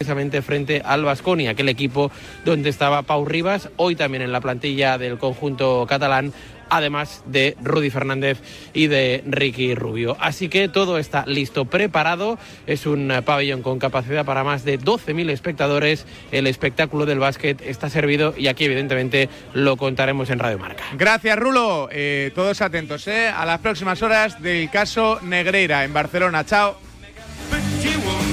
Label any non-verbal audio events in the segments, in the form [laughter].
precisamente frente al Vasconia, aquel equipo donde estaba Pau Rivas, hoy también en la plantilla del conjunto catalán además de Rudy Fernández y de Ricky Rubio. Así que todo está listo, preparado. Es un pabellón con capacidad para más de 12.000 espectadores. El espectáculo del básquet está servido y aquí evidentemente lo contaremos en Radio Marca. Gracias, Rulo. Eh, todos atentos ¿eh? a las próximas horas del caso Negreira en Barcelona. Chao.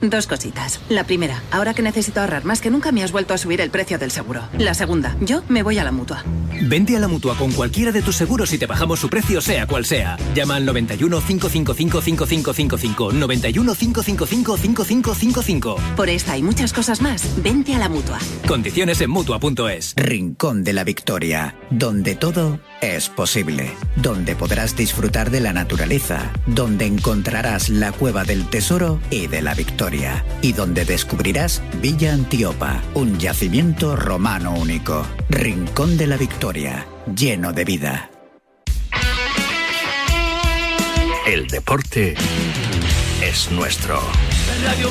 Dos cositas. La primera, ahora que necesito ahorrar más que nunca me has vuelto a subir el precio del seguro. La segunda, yo me voy a la mutua. Vente a la mutua con cualquiera de tus seguros y te bajamos su precio, sea cual sea. Llama al 91 555 5555. 91 555 5555. Por esta y muchas cosas más, vente a la mutua. Condiciones en mutua.es. Rincón de la Victoria, donde todo es posible, donde podrás disfrutar de la naturaleza, donde encontrarás la cueva del tesoro y de la victoria, y donde descubrirás Villa Antiopa, un yacimiento romano único. Rincón de la Victoria, lleno de vida. El deporte es nuestro. Radio.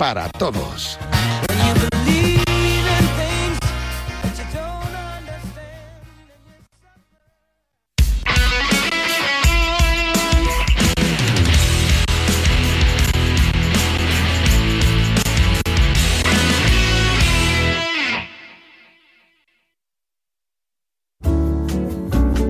para todos.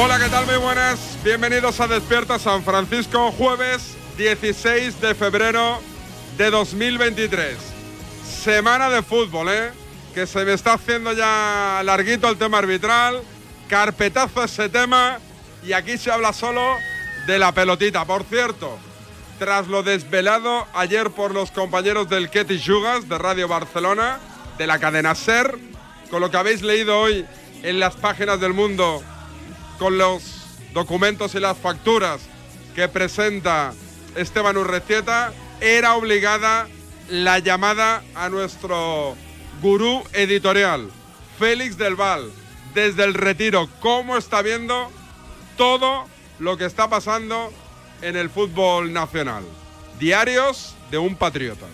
Hola, ¿qué tal? Muy buenas. Bienvenidos a Despierta San Francisco, jueves 16 de febrero de 2023. Semana de fútbol, ¿eh? Que se me está haciendo ya larguito el tema arbitral. Carpetazo ese tema. Y aquí se habla solo de la pelotita. Por cierto, tras lo desvelado ayer por los compañeros del Ketty Jugas de Radio Barcelona, de la cadena SER, con lo que habéis leído hoy en las páginas del mundo, con los documentos y las facturas que presenta Esteban Urrestieta, era obligada la llamada a nuestro gurú editorial, Félix del Val, desde el retiro, cómo está viendo todo lo que está pasando en el fútbol nacional. Diarios de un patriota.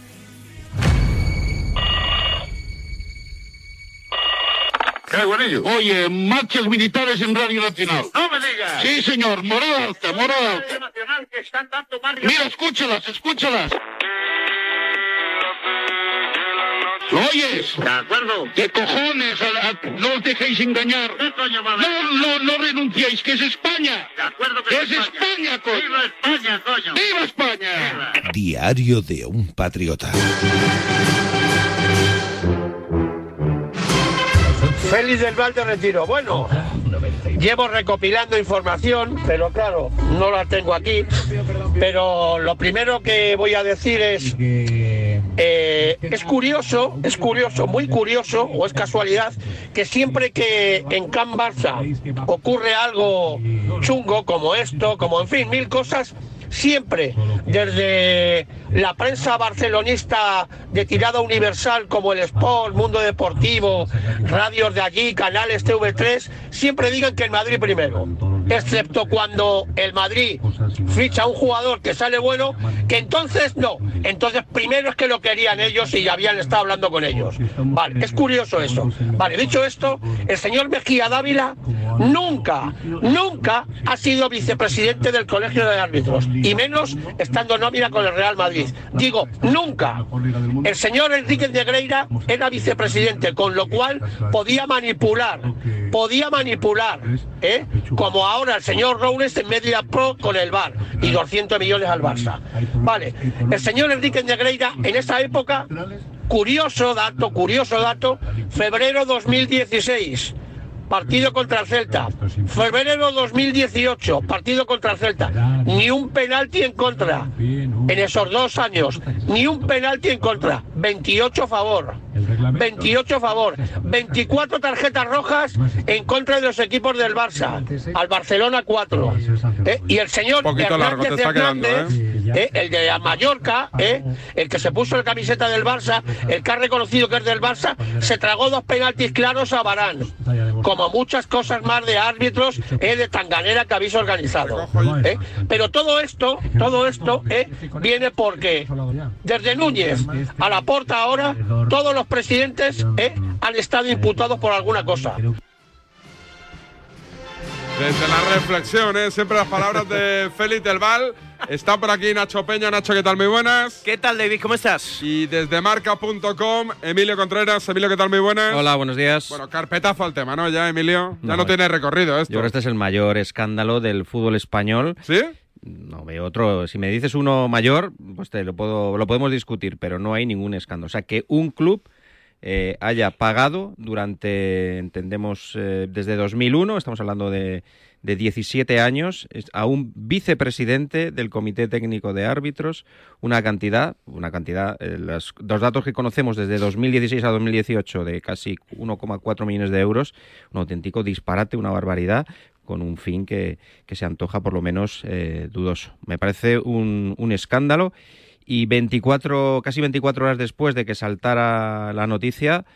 Oye, marchas militares en Radio Nacional. ¡No me digas! Sí, señor, morada alta, morada alta. Nacional que están dando Mira, escúchalas, escúchalas. ¿Lo oyes? De acuerdo. ¿Qué cojones? A- a- no os dejéis engañar. No, no, no renunciéis, que es España. De acuerdo que es España, coño. ¡Viva España, coño! ¡Viva España! Diario de un patriota. Del Val de Retiro. Bueno, llevo recopilando información, pero claro, no la tengo aquí. Pero lo primero que voy a decir es, eh, es curioso, es curioso, muy curioso, o es casualidad, que siempre que en Can Barça ocurre algo chungo como esto, como en fin, mil cosas, siempre desde la prensa barcelonista de tirada universal como el Sport, Mundo Deportivo, radios de allí, canales TV3, siempre digan que el Madrid primero. Excepto cuando el Madrid ficha a un jugador que sale bueno, que entonces no. Entonces primero es que lo querían ellos y habían estado hablando con ellos. Vale, es curioso eso. Vale, dicho esto, el señor Mejía Dávila nunca, nunca ha sido vicepresidente del Colegio de Árbitros, y menos estando nómina con el Real Madrid. Digo, nunca. El señor Enrique Negreira era vicepresidente, con lo cual podía manipular, podía manipular, ¿eh? como ahora el señor Robles en Media Pro con el VAR y 200 millones al Barça. Vale, el señor Enrique Negreira en esa época, curioso dato, curioso dato, febrero 2016. Partido contra el Celta. Febrero 2018, partido contra el Celta. Ni un penalti en contra. En esos dos años, ni un penalti en contra. 28 a favor. 28 a favor. 24 tarjetas rojas en contra de los equipos del Barça. Al Barcelona 4. ¿Eh? Y el señor Hernández Hernández, ¿eh? ¿eh? el de Mallorca, ¿eh? el que se puso la camiseta del Barça, el que ha reconocido que es del Barça, se tragó dos penaltis claros a Barán. Como muchas cosas más de árbitros ¿eh? de tanganera que habéis organizado. ¿eh? Pero todo esto, todo esto ¿eh? viene porque desde Núñez a la porta ahora, todos los presidentes ¿eh? han estado imputados por alguna cosa. Desde la reflexión, ¿eh? siempre las palabras de Félix del Val. Está por aquí Nacho Peña. Nacho, ¿qué tal? Muy buenas. ¿Qué tal, David? ¿Cómo estás? Y desde marca.com, Emilio Contreras. Emilio, ¿qué tal? Muy buenas. Hola, buenos días. Bueno, carpetazo al tema, ¿no? Ya, Emilio. Ya no, No, tiene recorrido esto. Yo creo que este es el mayor escándalo del fútbol español. ¿Sí? No veo otro. Si me dices uno mayor, pues te lo, puedo, lo podemos discutir, pero no hay ningún escándalo. O sea, que un club eh, haya pagado durante, entendemos, eh, desde 2001, estamos hablando de, de 17 años, a un vicepresidente del Comité Técnico de Árbitros, una cantidad, una cantidad, eh, los dos datos que conocemos desde 2016 a 2018 de casi 1,4 millones de euros, un auténtico disparate, una barbaridad, con un fin que, que se antoja por lo menos eh, dudoso. Me parece un, un escándalo y 24, casi 24 horas después de que saltara la noticia,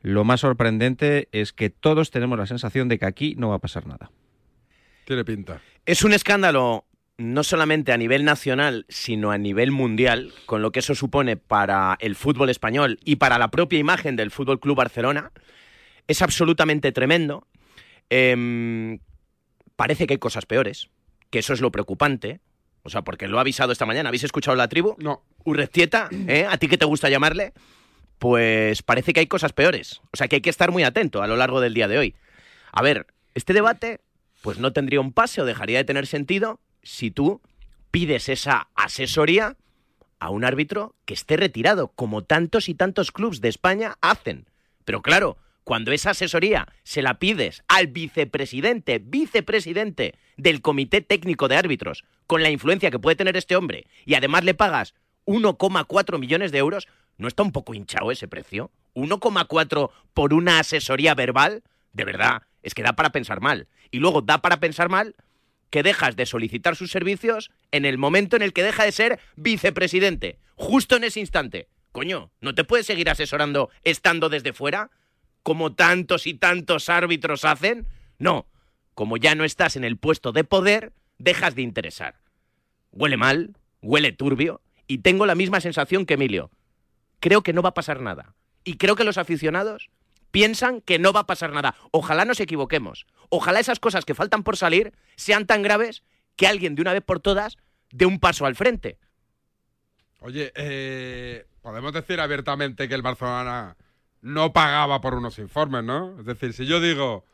lo más sorprendente es que todos tenemos la sensación de que aquí no va a pasar nada. Tiene pinta. Es un escándalo no solamente a nivel nacional, sino a nivel mundial, con lo que eso supone para el fútbol español y para la propia imagen del Fútbol Club Barcelona. Es absolutamente tremendo. Em, parece que hay cosas peores, que eso es lo preocupante. O sea, porque lo ha avisado esta mañana. ¿Habéis escuchado la tribu? No. Urrestieta, ¿eh? ¿A ti qué te gusta llamarle? Pues parece que hay cosas peores. O sea, que hay que estar muy atento a lo largo del día de hoy. A ver, este debate pues no tendría un pase o dejaría de tener sentido si tú pides esa asesoría a un árbitro que esté retirado, como tantos y tantos clubes de España hacen. Pero claro, cuando esa asesoría se la pides al vicepresidente, vicepresidente del Comité Técnico de Árbitros, con la influencia que puede tener este hombre, y además le pagas 1,4 millones de euros, ¿no está un poco hinchado ese precio? ¿1,4 por una asesoría verbal? De verdad, es que da para pensar mal. Y luego da para pensar mal que dejas de solicitar sus servicios en el momento en el que deja de ser vicepresidente, justo en ese instante. Coño, ¿no te puedes seguir asesorando estando desde fuera? Como tantos y tantos árbitros hacen. No, como ya no estás en el puesto de poder, dejas de interesar. Huele mal, huele turbio, y tengo la misma sensación que Emilio. Creo que no va a pasar nada. Y creo que los aficionados piensan que no va a pasar nada. Ojalá nos equivoquemos. Ojalá esas cosas que faltan por salir sean tan graves que alguien de una vez por todas dé un paso al frente. Oye, eh, podemos decir abiertamente que el Barcelona no pagaba por unos informes, ¿no? Es decir, si yo digo,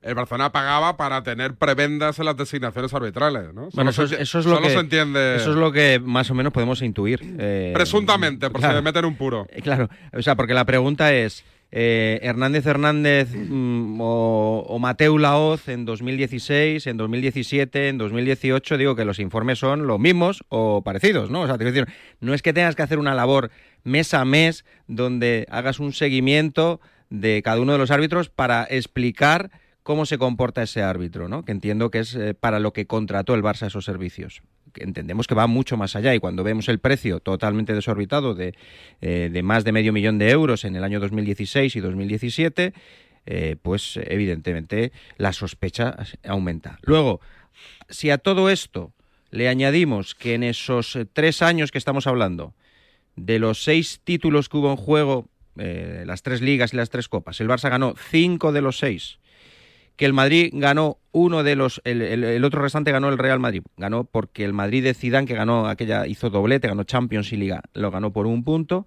el Barcelona pagaba para tener prebendas en las designaciones arbitrales, ¿no? Bueno, Solo eso, se- es- eso es lo solo que se entiende Eso es lo que más o menos podemos intuir. eh, presuntamente, por si me meten un puro. Eh, Claro, o sea, porque la pregunta es, eh, Hernández Hernández mm, o, o Mateu Laoz en 2016, en 2017, en 2018, digo que los informes son los mismos o parecidos, ¿no? O sea, te quiero decir, no es que tengas que hacer una labor mes a mes donde hagas un seguimiento de cada uno de los árbitros para explicar cómo se comporta ese árbitro, ¿no? Que entiendo que es eh, para lo que contrató el Barça esos servicios. Entendemos que va mucho más allá y cuando vemos el precio totalmente desorbitado de, eh, de más de medio millón de euros en el año 2016 y 2017, eh, pues evidentemente la sospecha aumenta. Luego, si a todo esto le añadimos que en esos tres años que estamos hablando, de los seis títulos que hubo en juego, eh, las tres ligas y las tres copas, el Barça ganó cinco de los seis, que el Madrid ganó uno de los, el, el- el otro restante ganó el Real Madrid, ganó porque el Madrid de Zidane que ganó aquella hizo doblete, ganó Champions y Liga, lo ganó por un punto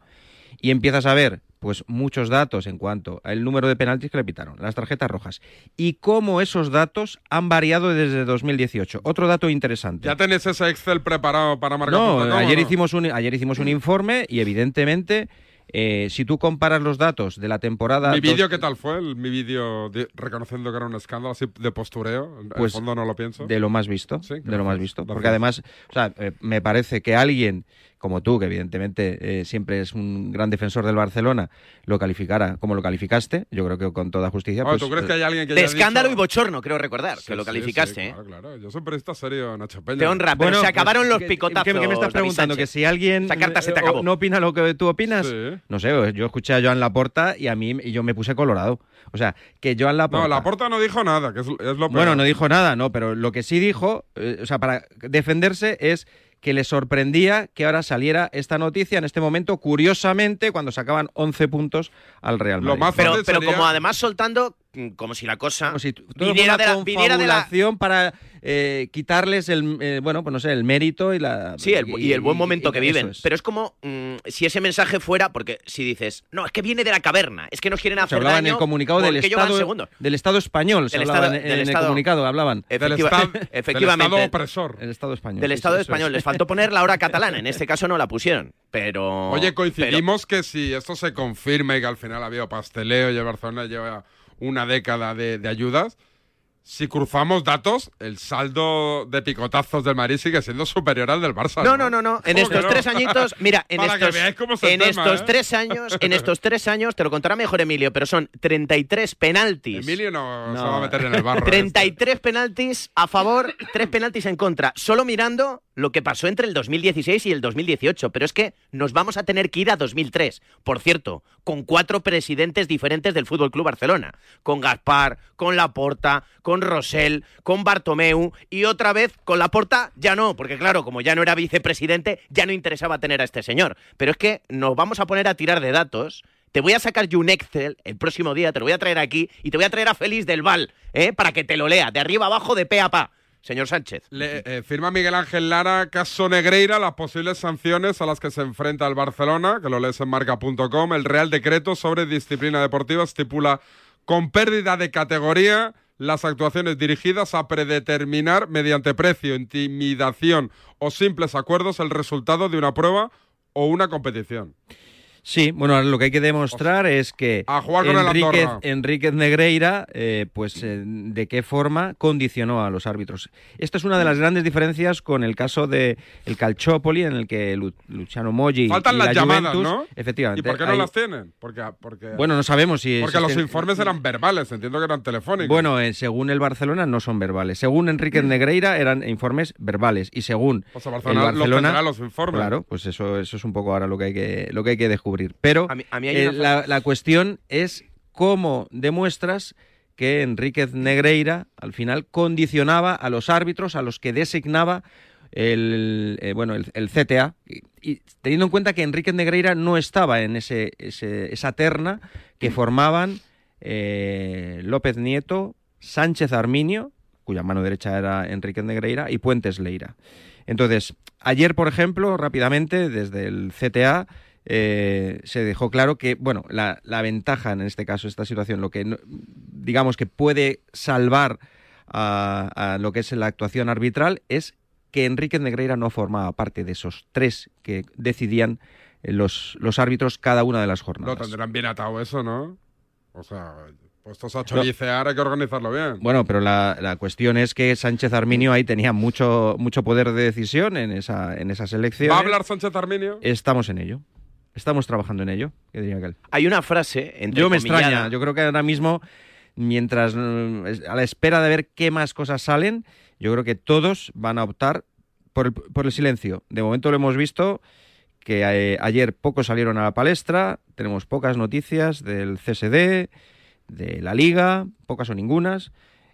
y empiezas a ver pues muchos datos en cuanto al número de penaltis que le pitaron, las tarjetas rojas y cómo esos datos han variado desde 2018. Otro dato interesante. ¿Ya tenéis ese Excel preparado para marcar No, ayer no? hicimos un ayer hicimos un informe y evidentemente eh, si tú comparas los datos de la temporada ¿Mi dos- vídeo qué tal fue? El- mi vídeo de- reconociendo que era un escándalo así de postureo. En Pues, el fondo no lo pienso. de lo más visto, Sí, de lo más visto, porque además, o sea, eh, me parece que alguien como tú, que evidentemente eh, siempre es un gran defensor del Barcelona, lo calificara como lo calificaste, yo creo que con toda justicia. Pues, ¿tú crees que hay alguien que De escándalo dicho- y bochorno, creo recordar, Sí, que lo calificaste. sí, ¿eh? claro, claro. Yo soy un periodista serio, Nacho Peña. Te honra, pero Bueno, se pues, acabaron los ¿qué- picotazos. ¿Qué, qué me estás preguntando? Que si alguien Esa carta se te eh, acabó. no opina lo que tú opinas. Sí. No sé, yo escuché a Joan Laporta y a mí y yo me puse colorado. O sea, que Joan Laporta. No, Laporta no dijo nada, que es, es lo peor. Bueno, no dijo nada, no, pero lo que sí dijo, eh, o sea, para defenderse es que le sorprendía que ahora saliera esta noticia en este momento, curiosamente, cuando sacaban 11 puntos al Real Madrid. pero, pero como además soltando como si la cosa viniera, de la, viniera de la confabulación para eh, quitarles el, eh, bueno, pues no sé, el mérito y la... Sí, el- y, el buen momento y- que viven. es. Pero es como mm, si ese mensaje fuera, porque si dices, no, es que viene de la caverna, es que nos quieren Se hacer hablaba en el comunicado del Estado, del Estado español, se Del hablaba Estado- en, en del el Estado- comunicado, hablaban. Efectiva- [laughs] efectivamente. Estado opresor. El Estado español. Del sí, Estado sí, español. es. Les [laughs] faltó poner la hora catalana. En este caso no la pusieron. Pero. Oye, coincidimos que si esto se confirma y que al final ha habido pasteleo y el Barcelona lleva una década de, ayudas, si cruzamos datos, el saldo de picotazos del Madrid sigue siendo superior al del Barça. No, no, no, no. En ¿Cómo estos no? tres añitos, mira, en Para que estos, en tema, estos ¿eh? tres años, en estos tres años, te lo contará mejor Emilio, pero son 33 penaltis. Emilio no, se va a meter en el barro. 33 penaltis a favor, 3 penaltis en contra. Solo mirando lo que pasó entre el 2016 y el 2018. Pero es que nos vamos a tener que ir a 2003. Por cierto, con cuatro presidentes diferentes del Fútbol Club Barcelona. Con Gaspar, con Laporta, con Rosell, con Bartomeu y otra vez con Laporta ya no, porque claro, como ya no era vicepresidente, ya no interesaba tener a este señor. Pero es que nos vamos a poner a tirar de datos. Te voy a sacar yo un Excel el próximo día, te lo voy a traer aquí y te voy a traer a Félix del Val, ¿eh? para que te lo lea, de arriba abajo, de pe a pa. Señor Sánchez. Le, eh, firma Miguel Ángel Lara, caso Negreira, las posibles sanciones a las que se enfrenta el Barcelona, que lo lees en marca.com. El Real Decreto sobre disciplina deportiva estipula con pérdida de categoría las actuaciones dirigidas a predeterminar mediante precio, intimidación o simples acuerdos el resultado de una prueba o una competición. Sí, bueno, ahora lo que hay que demostrar es que A jugar con el Enríquez. Enríquez Negreira, eh, pues eh, de qué forma condicionó a los árbitros. Esta es una de las grandes diferencias con el caso de el Calciopoli, en el que Lu- Luciano Moggi Faltan y las la llamadas, Juventus, ¿no? efectivamente. ¿Y por qué no hay- las tienen? Porque, porque, Bueno, no sabemos si porque los informes eran verbales, entiendo que eran telefónicos. Bueno, eh, según el Barcelona no son verbales. Según Enrique Negreira eran informes verbales y según Pues el el Barcelona los Barcelona tendrá los informes. Claro, pues eso, eso es un poco ahora lo que hay que lo que hay que descubrir. Pero A mí- a mí hay eh, la, la cuestión es cómo demuestras que Enríquez Negreira al final condicionaba a los árbitros a los que designaba el eh, bueno el, el CTA y, y teniendo en cuenta que Enríquez Negreira no estaba en ese, ese- esa terna que formaban eh, López Nieto, Sánchez Arminio, cuya mano derecha era Enrique Negreira, y Puentes Leira. Entonces, ayer, por ejemplo, rápidamente, desde el CTA, eh, se dejó claro que, bueno, la, la ventaja en este caso, esta situación, lo que no- digamos que puede salvar a, a lo que es la actuación arbitral es que Enrique Negreira no formaba parte de esos tres que decidían eh, los, los árbitros cada una de las Lo jornadas. tendrán bien atado eso, ¿no? O sea, puestos a choricear hay que organizarlo bien. Bueno, pero la, la cuestión es que Sánchez Arminio ahí tenía mucho, mucho poder de decisión en esa, en esa selección. ¿Va a hablar Sánchez Arminio? Estamos en ello. Estamos trabajando en ello, que diría aquel. Hay una frase entre Yo me extraña. Yo creo que ahora mismo, mientras es- a la espera de ver qué más cosas salen, yo creo que todos van a optar por el, por el silencio. De momento lo hemos visto que eh, ayer pocos salieron a la palestra, tenemos pocas noticias del CSD, de la Liga, pocas o ningunas,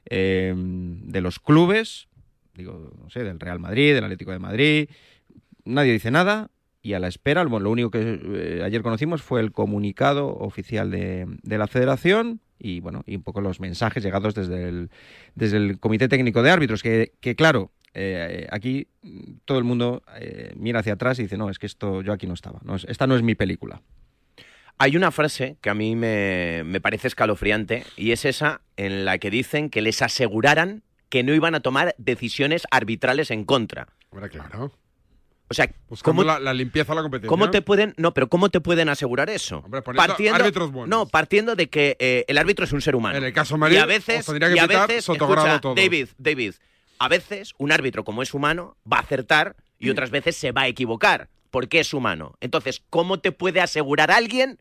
eh, de los clubes, digo, no sé, del Real Madrid, del Atlético de Madrid, nadie dice nada y a la espera, bueno, lo único que eh, ayer conocimos fue el comunicado oficial de, de la federación y bueno, y un poco los mensajes llegados desde el, desde el Comité Técnico de Árbitros, que, que claro, eh, aquí todo el mundo eh, mira hacia atrás y dice, no, es que esto yo aquí no estaba, no, es- esta no es mi película. Hay una frase que a mí me, me parece escalofriante y es esa en la que dicen que les aseguraran que no iban a tomar decisiones arbitrales en contra. Hombre, claro. O sea, Buscando ¿cómo, la, la limpieza de la competición. cómo te pueden, no, pero cómo te pueden asegurar eso? árbitros buenos. no, partiendo de que eh, el árbitro es un ser humano. En el caso Madrid, y a veces, tendría que y a veces, escucha. David, David, a veces un árbitro como es humano va a acertar y otras veces se va a equivocar porque es humano. Entonces, ¿cómo te puede asegurar alguien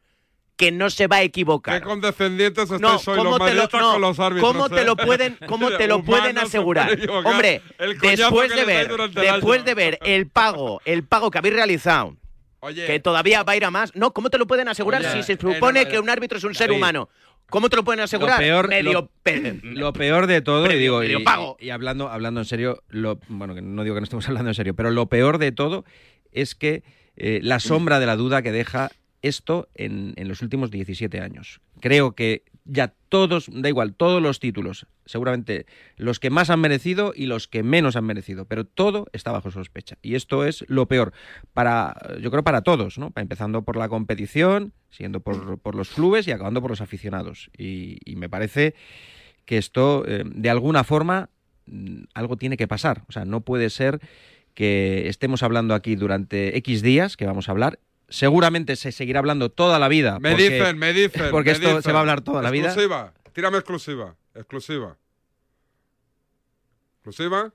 que no se va a equivocar? Qué condescendientes estáis No, hoy ¿cómo los te lo, no, con los árbitros. ¿cómo te eh? lo pueden, cómo te [laughs] lo pueden se asegurar? Hombre, después de ver, después de ver el pago, el pago que habéis realizado, que todavía va a ir a más, no, ¿cómo te lo pueden asegurar Oye, si se eh, supone no, que un árbitro es un ser David, humano? ¿Cómo te lo pueden asegurar? Lo peor, Medio lo, pe- [clears throat] lo peor de todo, y digo, medio y, pago. y hablando, hablando en serio, lo, bueno, no digo que no estemos [laughs] hablando en serio, pero lo peor de todo es que eh, la sombra de la duda que deja esto en, en los últimos 17 años. Creo que ya todos, da igual, todos los títulos, seguramente los que más han merecido y los que menos han merecido, pero todo está bajo sospecha. Y esto es lo peor para, yo creo, para todos, ¿no? Empezando por la competición, siguiendo por, por los clubes y acabando por los aficionados. Y, me parece que esto, eh, de alguna forma, mm, algo tiene que pasar. O sea, no puede ser que estemos hablando aquí durante X días, que vamos a hablar. Seguramente se seguirá hablando toda la vida. Me porque- dicen, me dicen. Porque me esto se va a hablar toda la vida. Exclusiva. Tírame exclusiva. Exclusiva. ¿Exclusiva?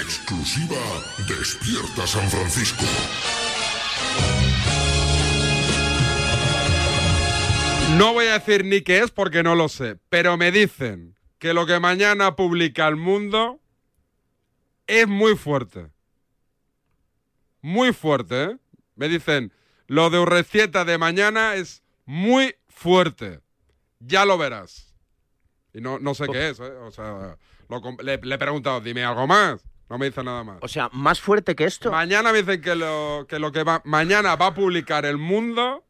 Exclusiva Despierta San Francisco. No voy a decir ni qué es porque no lo sé, pero me dicen que lo que mañana publica el mundo es muy fuerte. Muy fuerte, ¿eh? Me dicen, lo de Urrecieta de mañana es muy fuerte. Ya lo verás. Y no, no sé qué es, ¿eh? O sea, lo le, le he preguntado, dime algo más. No me dice nada más. O sea, más fuerte que esto. Mañana me dicen que lo que, lo que va, mañana va a publicar el mundo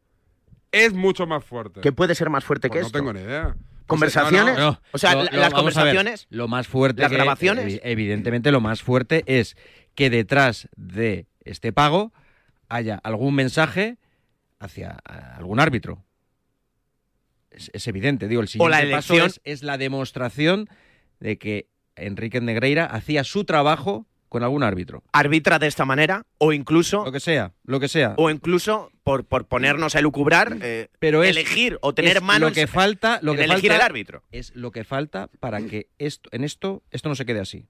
es mucho más fuerte. ¿Qué puede ser más fuerte Pues que no esto? tengo ni idea. ¿Conversaciones? No, o sea, lo- la- lo- las ver, conversaciones. Lo más fuerte. ¿Las que- grabaciones? evi- Evidentemente, lo más fuerte es que detrás de este pago haya algún mensaje hacia algún árbitro. Es, es evidente, digo, el O la siguiente paso elección. es, es la demostración de que Enrique Negreira hacía su trabajo con algún árbitro. Arbitra de esta manera o incluso... Lo que sea, lo que sea. O incluso, por, por ponernos a elucubrar, eh, Pero es- elegir o tener es manos lo que falta, lo que elegir falta el árbitro. Es lo que falta para que esto, en esto, esto no se quede así.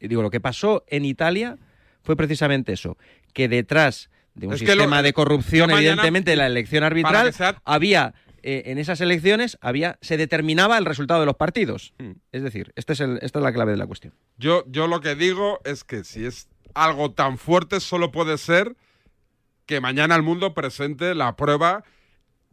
Y digo, lo que pasó en Italia fue precisamente eso, que detrás de un Es que lo- sistema de corrupción, evidentemente, de la elección arbitral, sea- había eh, en esas elecciones había se determinaba el resultado de los partidos. Hmm. Es decir, este es el- esta es la clave de la cuestión. Yo, yo lo que digo es que si es algo tan fuerte, solo puede ser que mañana el mundo presente la prueba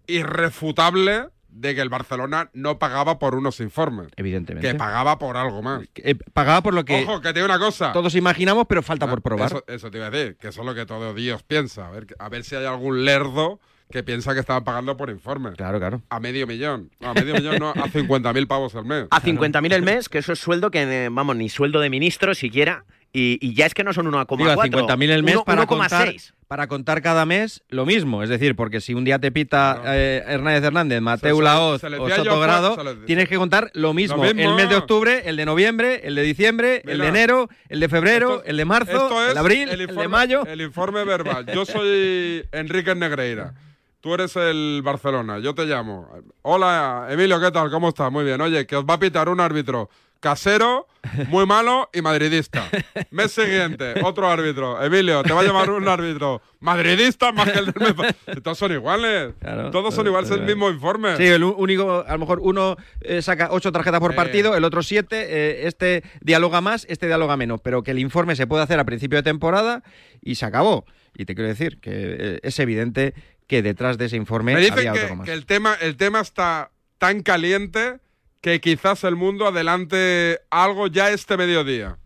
irrefutable de que el Barcelona no pagaba por unos informes. Evidentemente. Que pagaba por algo más. Eh, pagaba por lo que Ojo, que te digo una cosa. todos imaginamos, pero falta Ah, por probar. Eso, eso te iba a decir, que eso es lo que todo Dios piensa. A ver, a ver si hay algún lerdo que piensa que estaban pagando por informes. Claro, claro. A medio millón. No, a medio millón no, a 50.000 pavos al mes. A 50.000 el mes, que eso es sueldo que, eh, vamos, ni sueldo de ministro siquiera. Y, y ya es que no son 1,4. Digo, a 50.000 el mes uno- para contar, 1,6. para contar cada mes lo mismo. Es decir, porque si un día te pita eh, Hernández Hernández, se- Laoz o decía yo, Soto Grado, se le- tienes que contar lo mismo. mismo. El mes de octubre, el de noviembre, el de diciembre, el de enero, el de febrero, esto- el de marzo, Esto es el de abril, el, informe, de mayo. El informe verbal. Yo soy Enrique Negreira. Tú eres el Barcelona. Yo te llamo. Hola, Emilio, ¿qué tal? ¿Cómo estás? Muy bien. Oye, que os va a pitar un árbitro casero, muy malo y madridista. [laughs] Mes siguiente, otro árbitro. Emilio, te va a llamar un árbitro madridista más que el del mes Todos son iguales. Claro, Todos son iguales, es el mismo informe. Sí, el único, a lo mejor uno eh, saca ocho tarjetas por Eh. partido, el otro siete, eh, este dialoga más, este dialoga menos, pero que el informe se puede hacer a principio de temporada y se acabó. Y te quiero decir que eh, es evidente que detrás de ese informe Me dicen había que, algo más. que el, tema, el tema está tan caliente que quizás el mundo adelante algo ya este mediodía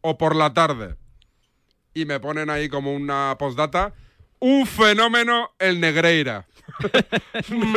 o por la tarde. Y me ponen ahí como una postdata. Un fenómeno el Negreira. [laughs]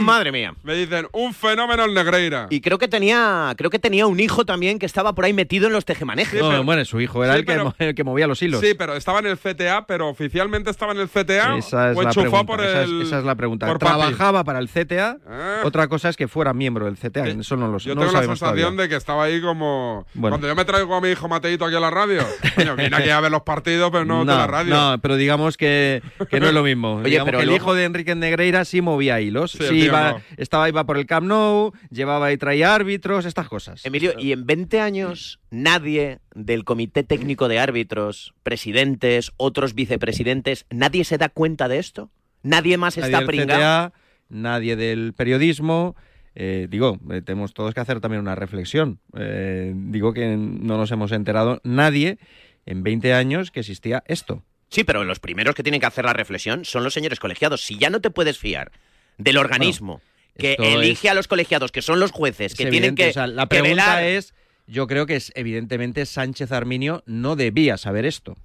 Madre mía. Me dicen, un fenómeno el Negreira. Y creo que tenía creo que tenía un hijo también que estaba por ahí metido en los tejemanejes. No, bueno, su hijo era Sí, el, que, pero- mo- el que movía los hilos. Sí, pero estaba en el CTA, pero oficialmente estaba en el CTA Esa es, o la enchufado pregunta, por esa, el. es, esa es la pregunta. por papi. Trabajaba para el CTA, Ah. otra cosa es que fuera miembro del CTA, eso no lo, Yo no tengo la sensación todavía. de que estaba ahí como. Bueno. Cuando yo me traigo a mi hijo Mateito aquí a la radio. Coño, viene aquí a ver los partidos, pero no, de la [laughs] radio. no, pero digamos que, que no es lo mismo. Oye, Digamos pero que el luego- hijo de Enrique Negreira sí movía hilos. Sí, Sí, iba, no. estaba iba por el Camp Nou, llevaba y traía árbitros, estas cosas. Emilio, y en 20 años nadie del comité técnico de árbitros, presidentes, otros vicepresidentes, nadie se da cuenta de esto. Nadie más nadie está del pringado. CTA, nadie del periodismo. eh, digo, eh, tenemos todos que hacer también una reflexión. Eh, digo que no nos hemos enterado nadie en 20 años que existía esto. Sí, pero los primeros que tienen que hacer la reflexión son los señores colegiados. Si ya no te puedes fiar del organismo que elige es- a los colegiados, que son los jueces, que tienen que, o sea, la que pregunta velar- es, yo creo que es evidentemente Sánchez Arminio no debía saber esto.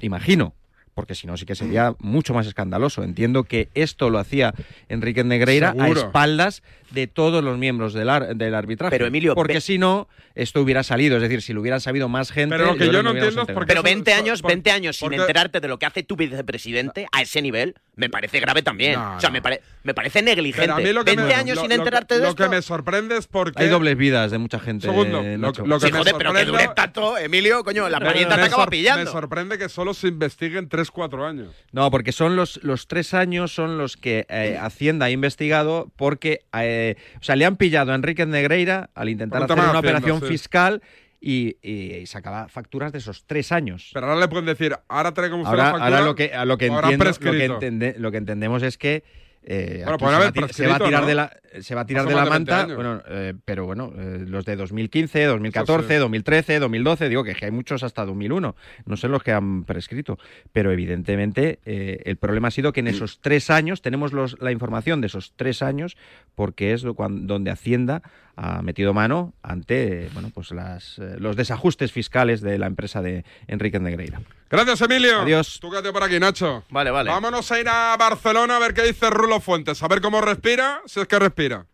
Imagino, porque si no sí que sería mucho más escandaloso. Entiendo que esto lo hacía Enrique Negreira a espaldas de todos los miembros del, ar- del arbitraje. Pero, Emilio, porque si no esto hubiera salido, es decir, si lo hubieran sabido más gente, Pero lo que yo no entiendo es enterado. por qué Pero Eso- 20 eso- años, por- 20 años sin porque- enterarte de lo que hace tu vicepresidente a ese nivel, me parece grave también. No, o sea, no. me, pare- me parece negligente. Pero a mí lo que 20 me, años lo- sin lo- enterarte de lo esto. que me sorprende es porque. Hay dobles vidas de mucha gente. Segundo, eh, lo- lo que Sí, me joder, pero que sorprende- dure tanto, Emilio, coño, la parienta te acaba pillando. Me sorprende que solo se investiguen 3-4 años. No, porque son los, los tres años son los que eh, Hacienda ha investigado porque, eh, o sea, le han pillado a Enrique Negreira al intentar hacer una Hacienda, operación sí. fiscal y, y sacaba facturas de esos tres años. Pero ahora le pueden decir, ahora traigamos usted Ahora, factura. ahora lo que, a lo que o habrá entiendo, lo que, prescrito. entende- lo que entendemos es que eh, Bueno, puede se, va a ti- se va a prescrito, tirar ¿no? de la se va a tirar de la más de 20 manta, bueno, eh, pero bueno, eh, los de 2015, 2014, Eso sí. 2013, 2012, digo que hay muchos hasta 2001, no sé los que han prescrito, pero evidentemente el problema ha sido que en esos tres años tenemos los- la información de esos tres años porque es lo cuan- donde Hacienda ha metido mano ante bueno pues las, eh, los desajustes fiscales de la empresa de Enrique Negreira. Gracias, Emilio. Adiós. Tú quédate por aquí, Nacho. Vale, vale. Vámonos a ir a Barcelona a ver qué dice Rulo Fuentes. A ver cómo respira, si es que respira.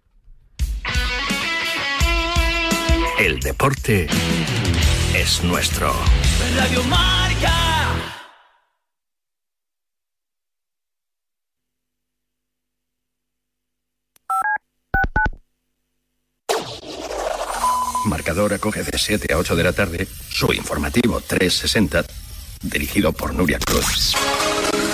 El deporte es nuestro. Radio Marca. Marcador acoge de 7 a 8 de la tarde su informativo 360, dirigido por Nuria Cruz.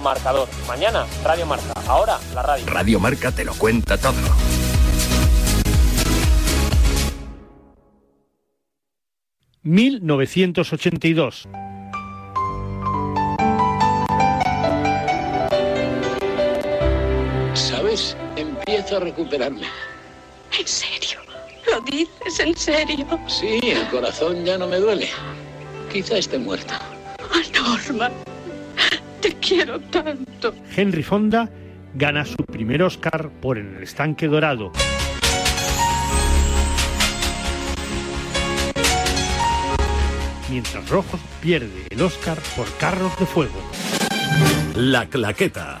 marcador. Mañana, Radio Marca. Ahora, la radio. Radio Marca te lo cuenta todo. ...1982. ¿Sabes? Empiezo a recuperarme. ¿En serio? ¿Lo dices en serio? Sí, el corazón ya no me duele. Quizá esté muerto. Ah, Norma, te quiero tanto. Henry Fonda gana su primer Oscar por En el estanque dorado. Mientras Rojos pierde el Oscar por Carros de Fuego. La Claqueta.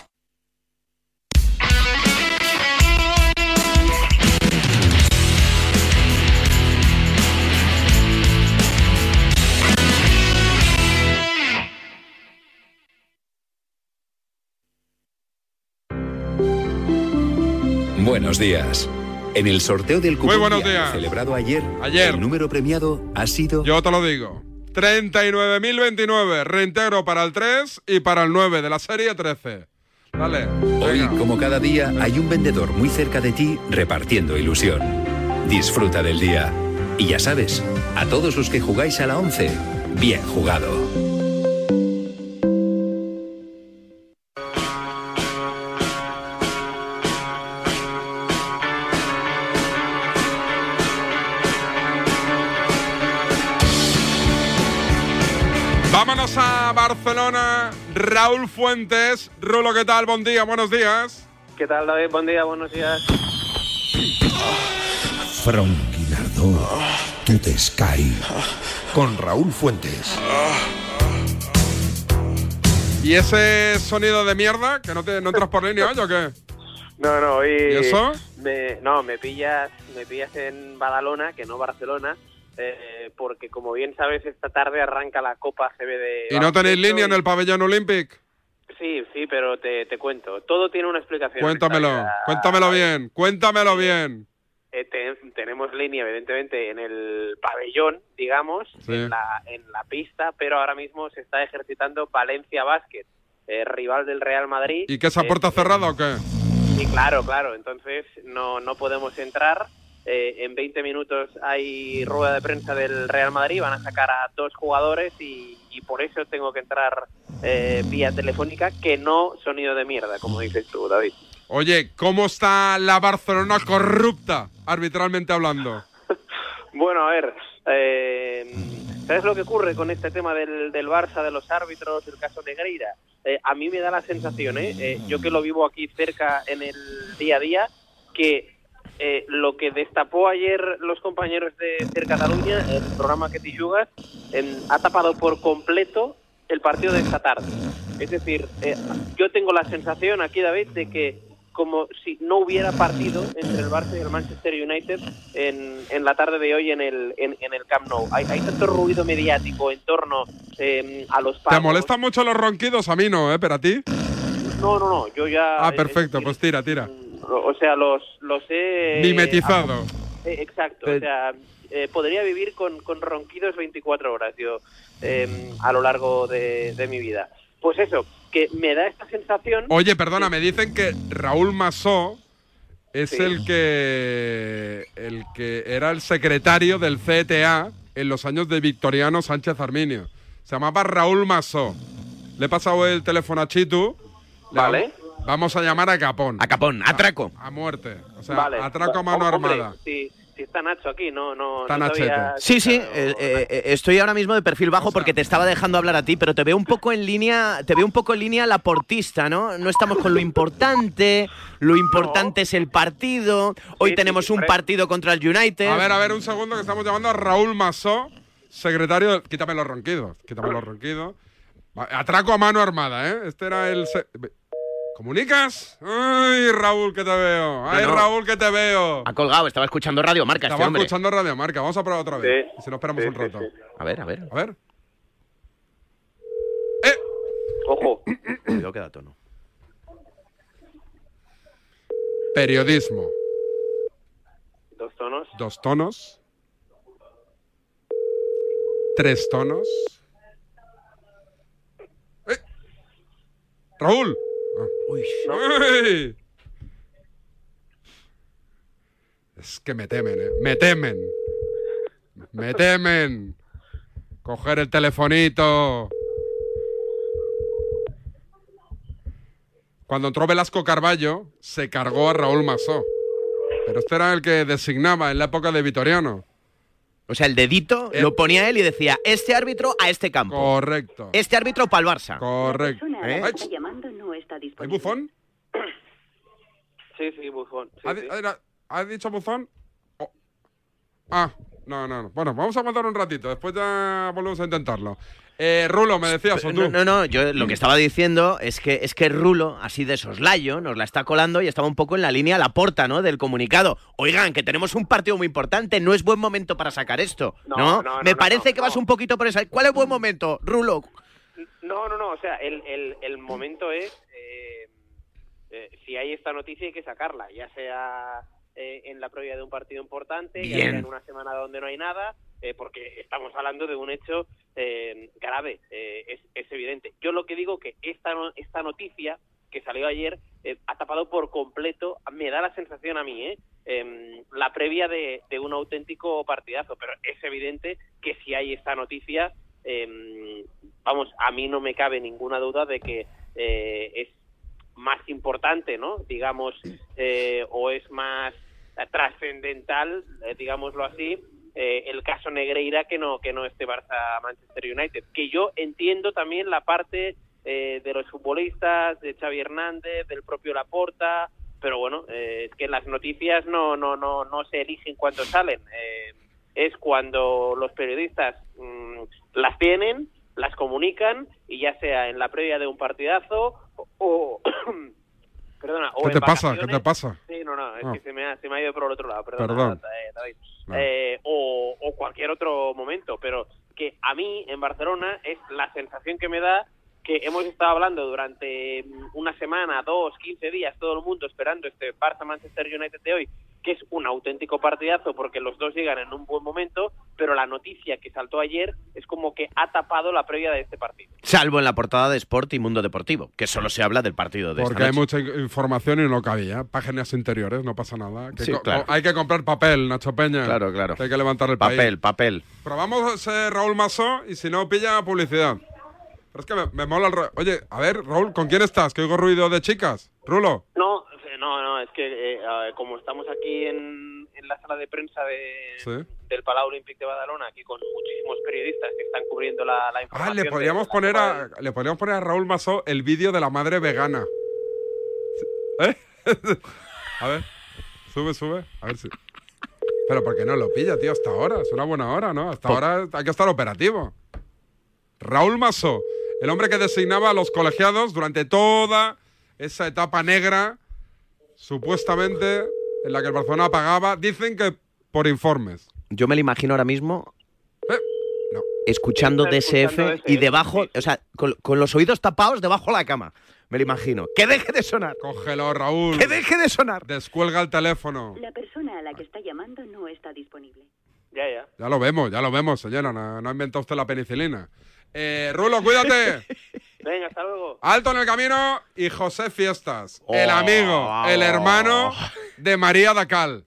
Buenos días. En el sorteo del cupón celebrado ayer, Ayer. el número premiado ha sido Yo te lo digo. 39.029. Reintegro para el 3 y para el 9 de la serie 13. Dale. Hoy, como cada día, hay un vendedor muy cerca de ti repartiendo ilusión. Disfruta del día. Y ya sabes, a todos los que jugáis a la 11, bien jugado. Raúl Fuentes. Rulo, ¿qué tal? Buen día, buenos días. ¿Qué tal, David? Buen día, buenos días. Franquinardo, tú te Sky. Con Raúl Fuentes. ¿Y ese sonido de mierda? ¿Que no, te, no entras por línea hoy o qué? No, no, hoy... ¿Y eso? Me, no, me pillas, me pillas en Badalona, que no Barcelona, eh, porque como bien sabes, esta tarde arranca la Copa CB de... ¿Y no tenéis línea en el pabellón Olympic? Sí, sí, pero te, te cuento. Todo tiene una explicación. Cuéntamelo, Esta cuéntamelo bien, cuéntamelo bien. eh, te- tenemos línea, evidentemente, en el pabellón, digamos, Sí. en, la, en la pista, pero ahora mismo se está ejercitando Valencia Basket, eh, rival del Real Madrid. ¿Y qué esa puerta cerrada o qué? Sí, claro, claro. Entonces no, no podemos entrar. Eh, en 20 minutos hay rueda de prensa del Real Madrid. Van a sacar a dos jugadores y, y por eso tengo que entrar eh, vía telefónica, que no sonido de mierda, como dices tú, David. Oye, ¿cómo está la Barcelona corrupta, arbitralmente hablando? [laughs] Bueno, a ver, eh, ¿sabes lo que ocurre con este tema del, del Barça, de los árbitros, el caso Negreira? Eh, a mí me da la sensación. Eh, yo que lo vivo aquí cerca en el día a día, que eh, lo que destapó ayer los compañeros de Ser Cataluña, el programa que te jugas, em, ha tapado por completo el partido de esta tarde. Es decir, eh, yo tengo la sensación aquí, David, de que como si no hubiera partido entre el Barça y el Manchester United en, en la tarde de hoy en el, en, en el Camp Nou. Hay, hay tanto ruido mediático en torno eh, a los ¿Te molestan mucho los ronquidos? A mí no, ¿eh? ¿Pero a ti? No, no, no, yo ya... Ah, perfecto, pues tira, tira. O sea, los, los he... Mimetizado. Eh, exacto, o sea, eh, podría vivir con, con ronquidos 24 horas yo eh, a lo largo de, de mi vida. Pues eso, que me da esta sensación... Oye, perdona, me dicen que Raúl Masó es Sí. el que el que era el secretario del CTA en los años de Victoriano Sánchez Arminio. Se llamaba Raúl Masó. Le he pasado el teléfono a Chitu. Le Vale. Vamos- a llamar a Capón. A Capón, atraco. A, muerte. O sea, Vale. atraco a mano Hombre, armada. Si, si está Nacho aquí, no, no, Está no sabía-. Sí, sí, eh, eh, eh, estoy ahora mismo de perfil bajo porque te estaba dejando hablar a ti, pero te veo un poco en línea, te veo un poco en línea la portista, ¿no? No estamos con lo importante, lo importante es el partido. Hoy tenemos un partido contra el United. A ver, a ver, un segundo que estamos llamando a Raúl Masó, secretario. Quítame los ronquidos, quítame los ronquidos. Atraco a mano armada, ¿eh? Este era el. ¿Comunicas? ¡Ay, Raúl, que te veo! ¡Ay, No, no. Raúl, que te veo! Ha colgado, estaba escuchando Radio Marca este Estaba hombre. escuchando Radio Marca. Vamos a probar otra vez. Sí. Si no esperamos Sí, un rato. sí. A ver, a ver. A ver. Ojo. [coughs] Cuidado que da tono. Periodismo. Dos tonos. Dos tonos. Tres tonos. ¡Eh! ¡Raúl! Uy. Es que me temen, ¿eh? Me temen. Me temen. Coger el telefonito. Cuando entró Velasco Carballo, se cargó a Raúl Masó. Pero este era el que designaba en la época de Vitoriano. O sea, el dedito lo ponía él y decía, este árbitro a este campo. Correcto. Este árbitro para el Barça. Correcto. ¿Eh? Está ¿Hay disponible. buzón? [coughs] Sí, sí, bufón. Sí, ¿Ha, sí. era- ¿ha dicho buzón? Oh. Ah, no, no, no. Bueno, vamos a aguantar un ratito. Después ya volvemos a intentarlo. Eh, Rulo, me decías, o tú. No, no, no, yo lo que estaba diciendo es que es que Rulo, así de soslayo, nos la está colando y estaba un poco en la línea la porta, ¿no? Del comunicado. Oigan, que tenemos un partido muy importante, no es buen momento para sacar esto. No, No, no, no, me no, parece no, que vas un poquito por esa. ¿Cuál es buen momento, Rulo? No, no, no. O sea, el, el, el momento es. Eh, si hay esta noticia, hay que sacarla. Ya sea eh, en la previa de un partido importante, ya Bien. sea en una semana donde no hay nada, eh, porque estamos hablando de un hecho eh, grave. eh, es, es evidente. Yo lo que digo que esta, no- esta noticia que salió ayer ha tapado por completo, me da la sensación a mí, ¿eh? em, la previa de, de un auténtico partidazo, pero es evidente que si hay esta noticia, em, vamos, a mí no me cabe ninguna duda de que eh, es más importante, ¿no? Digamos, eh, o es más trascendental, eh, digámoslo así, eh, el caso Negreira que no que no este Barça Manchester United. Que yo entiendo también la parte eh, de los futbolistas, de Xavi Hernández, del propio Laporta, pero bueno, es que las noticias no no no no se eligen cuando salen. Es cuando los periodistas mm, las tienen, las comunican y ya sea en la previa de un partidazo o [coughs] perdona, o ¿Qué te pasa? ¿Qué te pasa? Sí, no, no, es Ah. que se me, ha, se me ha ido por el otro lado, perdona, Perdón. David. No. Eh, o, o cualquier otro momento, pero que a mí en Barcelona es la sensación que me da que hemos estado hablando durante mm, una semana, dos, quince días, todo el mundo esperando este Barça-Manchester United de hoy, que es un auténtico partidazo porque los dos llegan en un buen momento, pero la noticia que saltó ayer es como que ha tapado la previa de este partido. Salvo en la portada de Sport y Mundo Deportivo, que solo se habla del partido de Porque esta hay noche. mucha in- información y no cabía. Páginas interiores, no pasa nada. Que Sí, co- claro. Hay que comprar papel, Nacho Peña. Claro, claro. Que hay que levantar el Papel, país. papel. Probamos eh, Raúl Masó y si no, pilla publicidad. Pero es que me, me mola el... Oye, a ver, Raúl, ¿con quién estás? Que oigo ruido de chicas. Rulo. No, no, no, es que eh, como estamos aquí en, en la sala de prensa de, Sí. del Palau Olímpic de Badalona, aquí con muchísimos periodistas que están cubriendo la, la Ah, información. le de podríamos la poner a, le podríamos poner a Raúl Masó el vídeo de la madre vegana. ¿Eh? [laughs] a ver, sube, sube. A ver si. Pero ¿por qué no lo pilla, tío? Hasta ahora. Es una buena hora, ¿no? Hasta ahora hay que estar operativo. Raúl Masó, el hombre que designaba a los colegiados durante toda esa etapa negra, supuestamente, en la que el Barcelona pagaba, dicen que por informes. Yo me lo imagino ahora mismo Eh, no. escuchando DSF y debajo, o sea, con, con los oídos tapados debajo de la cama. Me lo imagino. ¡Que deje de sonar! Cógelo, Raúl. ¡Que deje de sonar! Descuelga el teléfono. La persona a la que está llamando no está disponible. Ya, ya. Ya lo vemos, ya lo vemos, señora. No, no ha inventado usted la penicilina. Eh, Rulo, cuídate. [laughs] Venga, hasta luego. Alto en el camino y José Fiestas, el Oh. amigo, el hermano de María Dacal.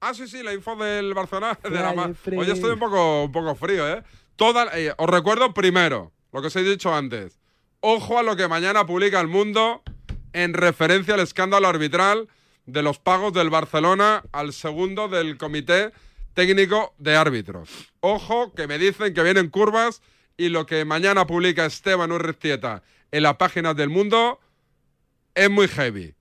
Ah, sí, sí, la info del Barcelona. [laughs] de la Hoy estoy un poco, un poco frío, ¿eh? Toda, eh, os recuerdo primero lo que os he dicho antes. Ojo a lo que mañana publica el mundo en referencia al escándalo arbitral de los pagos del Barcelona al segundo del comité técnico de árbitros. Ojo, que me dicen que vienen curvas y lo que mañana publica Esteban Urriztieta en las páginas del mundo es muy heavy.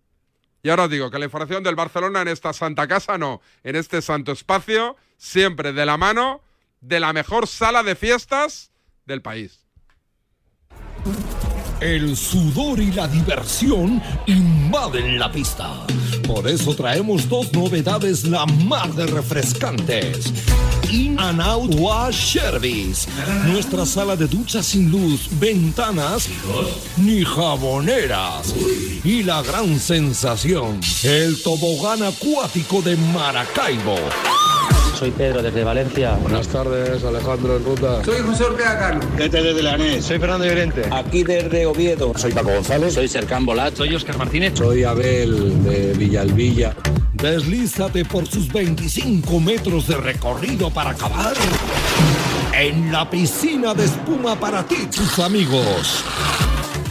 Y ahora os digo que la información del Barcelona en esta santa casa no, en este santo espacio, siempre de la mano de la mejor sala de fiestas del país. El sudor y la diversión invaden la pista. Por eso traemos dos novedades la más de refrescantes. In and Out Wash Service. Nuestra sala de ducha sin luz, ventanas ni jaboneras. Y la gran sensación, el tobogán acuático de Maracaibo. Soy Pedro desde Valencia. Buenas tardes, Alejandro en ruta. Soy José Ortega Carlos. Desde de Leganés. Soy Fernando Llorente. Aquí desde Oviedo. Soy Paco González. Soy Sercán Bolat. Soy Oscar Martínez. Soy Abel de Villalvilla. Deslízate por sus 25 metros de recorrido para acabar en la piscina de espuma para ti, tus amigos.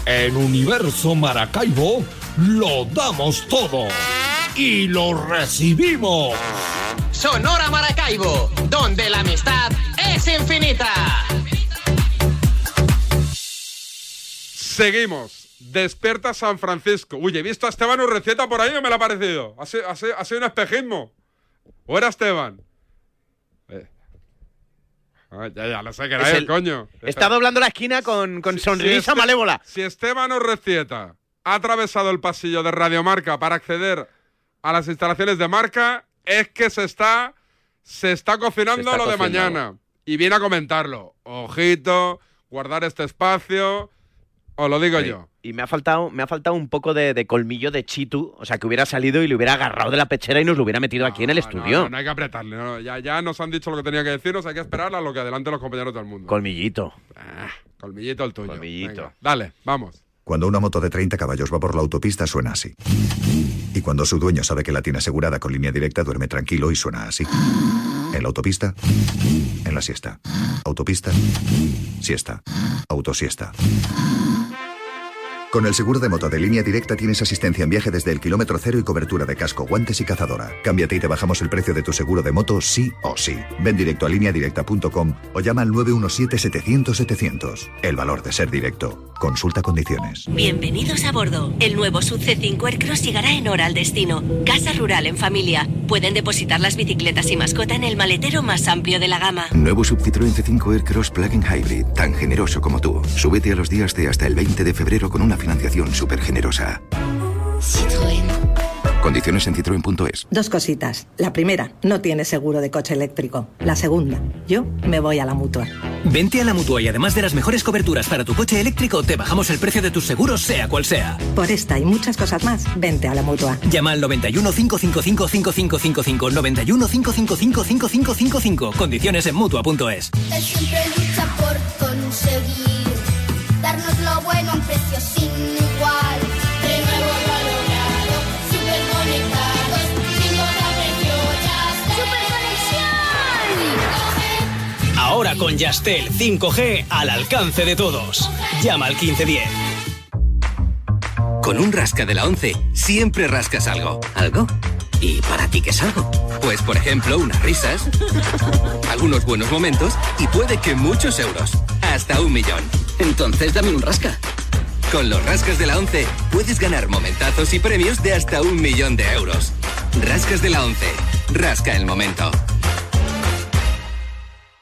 En Universo Maracaibo lo damos todo y lo recibimos. Sonora Maracaibo, donde la amistad es infinita. Seguimos. Despierta San Francisco. Uy, he visto a Esteban Urrecieta por ahí, ¿no me lo ha parecido? ¿Ha sido, ha sido- ha sido un espejismo? ¿O era Esteban? Eh. Ah, ya, ya, lo sé que era Es él, el- coño. Está doblando la esquina con, con Si sonrisa este- malévola. Si Esteban Urrecieta ha atravesado el pasillo de Radiomarca para acceder a las instalaciones de marca, es que se está, se está cocinando Se está lo de mañana. Y viene a comentarlo. Ojito, guardar este espacio. Os lo digo Sí. yo. Y me ha faltado, me ha faltado un poco de, de colmillo de Chitu, o sea, que hubiera salido y le hubiera agarrado de la pechera y nos lo hubiera metido aquí en el estudio. no, no hay que apretarle. no, ya, ya nos han dicho lo que tenía que decirnos. Hay que esperar a lo que adelanten los compañeros del mundo. Colmillito. Colmillito el tuyo. Colmillito. Venga, dale, vamos. Cuando una moto de 30 caballos va por la autopista suena así. Y cuando su dueño sabe que la tiene asegurada con línea directa duerme tranquilo y suena así. En la autopista, en la siesta. Autopista, siesta. Autosiesta. Con el seguro de moto de línea directa tienes asistencia en viaje desde el kilómetro cero y cobertura de casco, guantes y cazadora. Cámbiate y te bajamos el precio de tu seguro de moto sí o sí. Ven directo a lineadirecta.com o llama al 917-700-700. El valor de ser directo. Consulta condiciones. Bienvenidos a bordo. El nuevo Sub C5 Aircross llegará en hora al destino. Casa rural en familia. Pueden depositar las bicicletas y mascota en el maletero más amplio de la gama. Nuevo Sub Citroën C5 Aircross Plug-in Hybrid, tan generoso como tú. Súbete a los días de hasta el 20 de febrero con una financiación súper generosa. Condiciones en citroen.es. Dos cositas. La primera, no tienes seguro de coche eléctrico. La segunda, yo me voy a la mutua. Vente a la mutua y además de las mejores coberturas para tu coche eléctrico, te bajamos el precio de tus seguros, sea cual sea. Por esta y muchas cosas más, vente a la mutua. Llama al 91 555 5555 91 555 5555. Condiciones en mutua.es. Él siempre lucha por conseguir darnos lo bueno a un precio sin Ahora con Yastel 5G al alcance de todos. Llama al 1510. Con un rasca de la 11 siempre rascas algo. ¿Algo? ¿Y para ti qué es algo? Pues por ejemplo unas risas, algunos buenos momentos y puede que muchos euros. Hasta un millón. Entonces dame un rasca. Con los rascas de la 11 puedes ganar momentazos y premios de hasta un millón de euros. Rascas de la 11. Rasca el momento.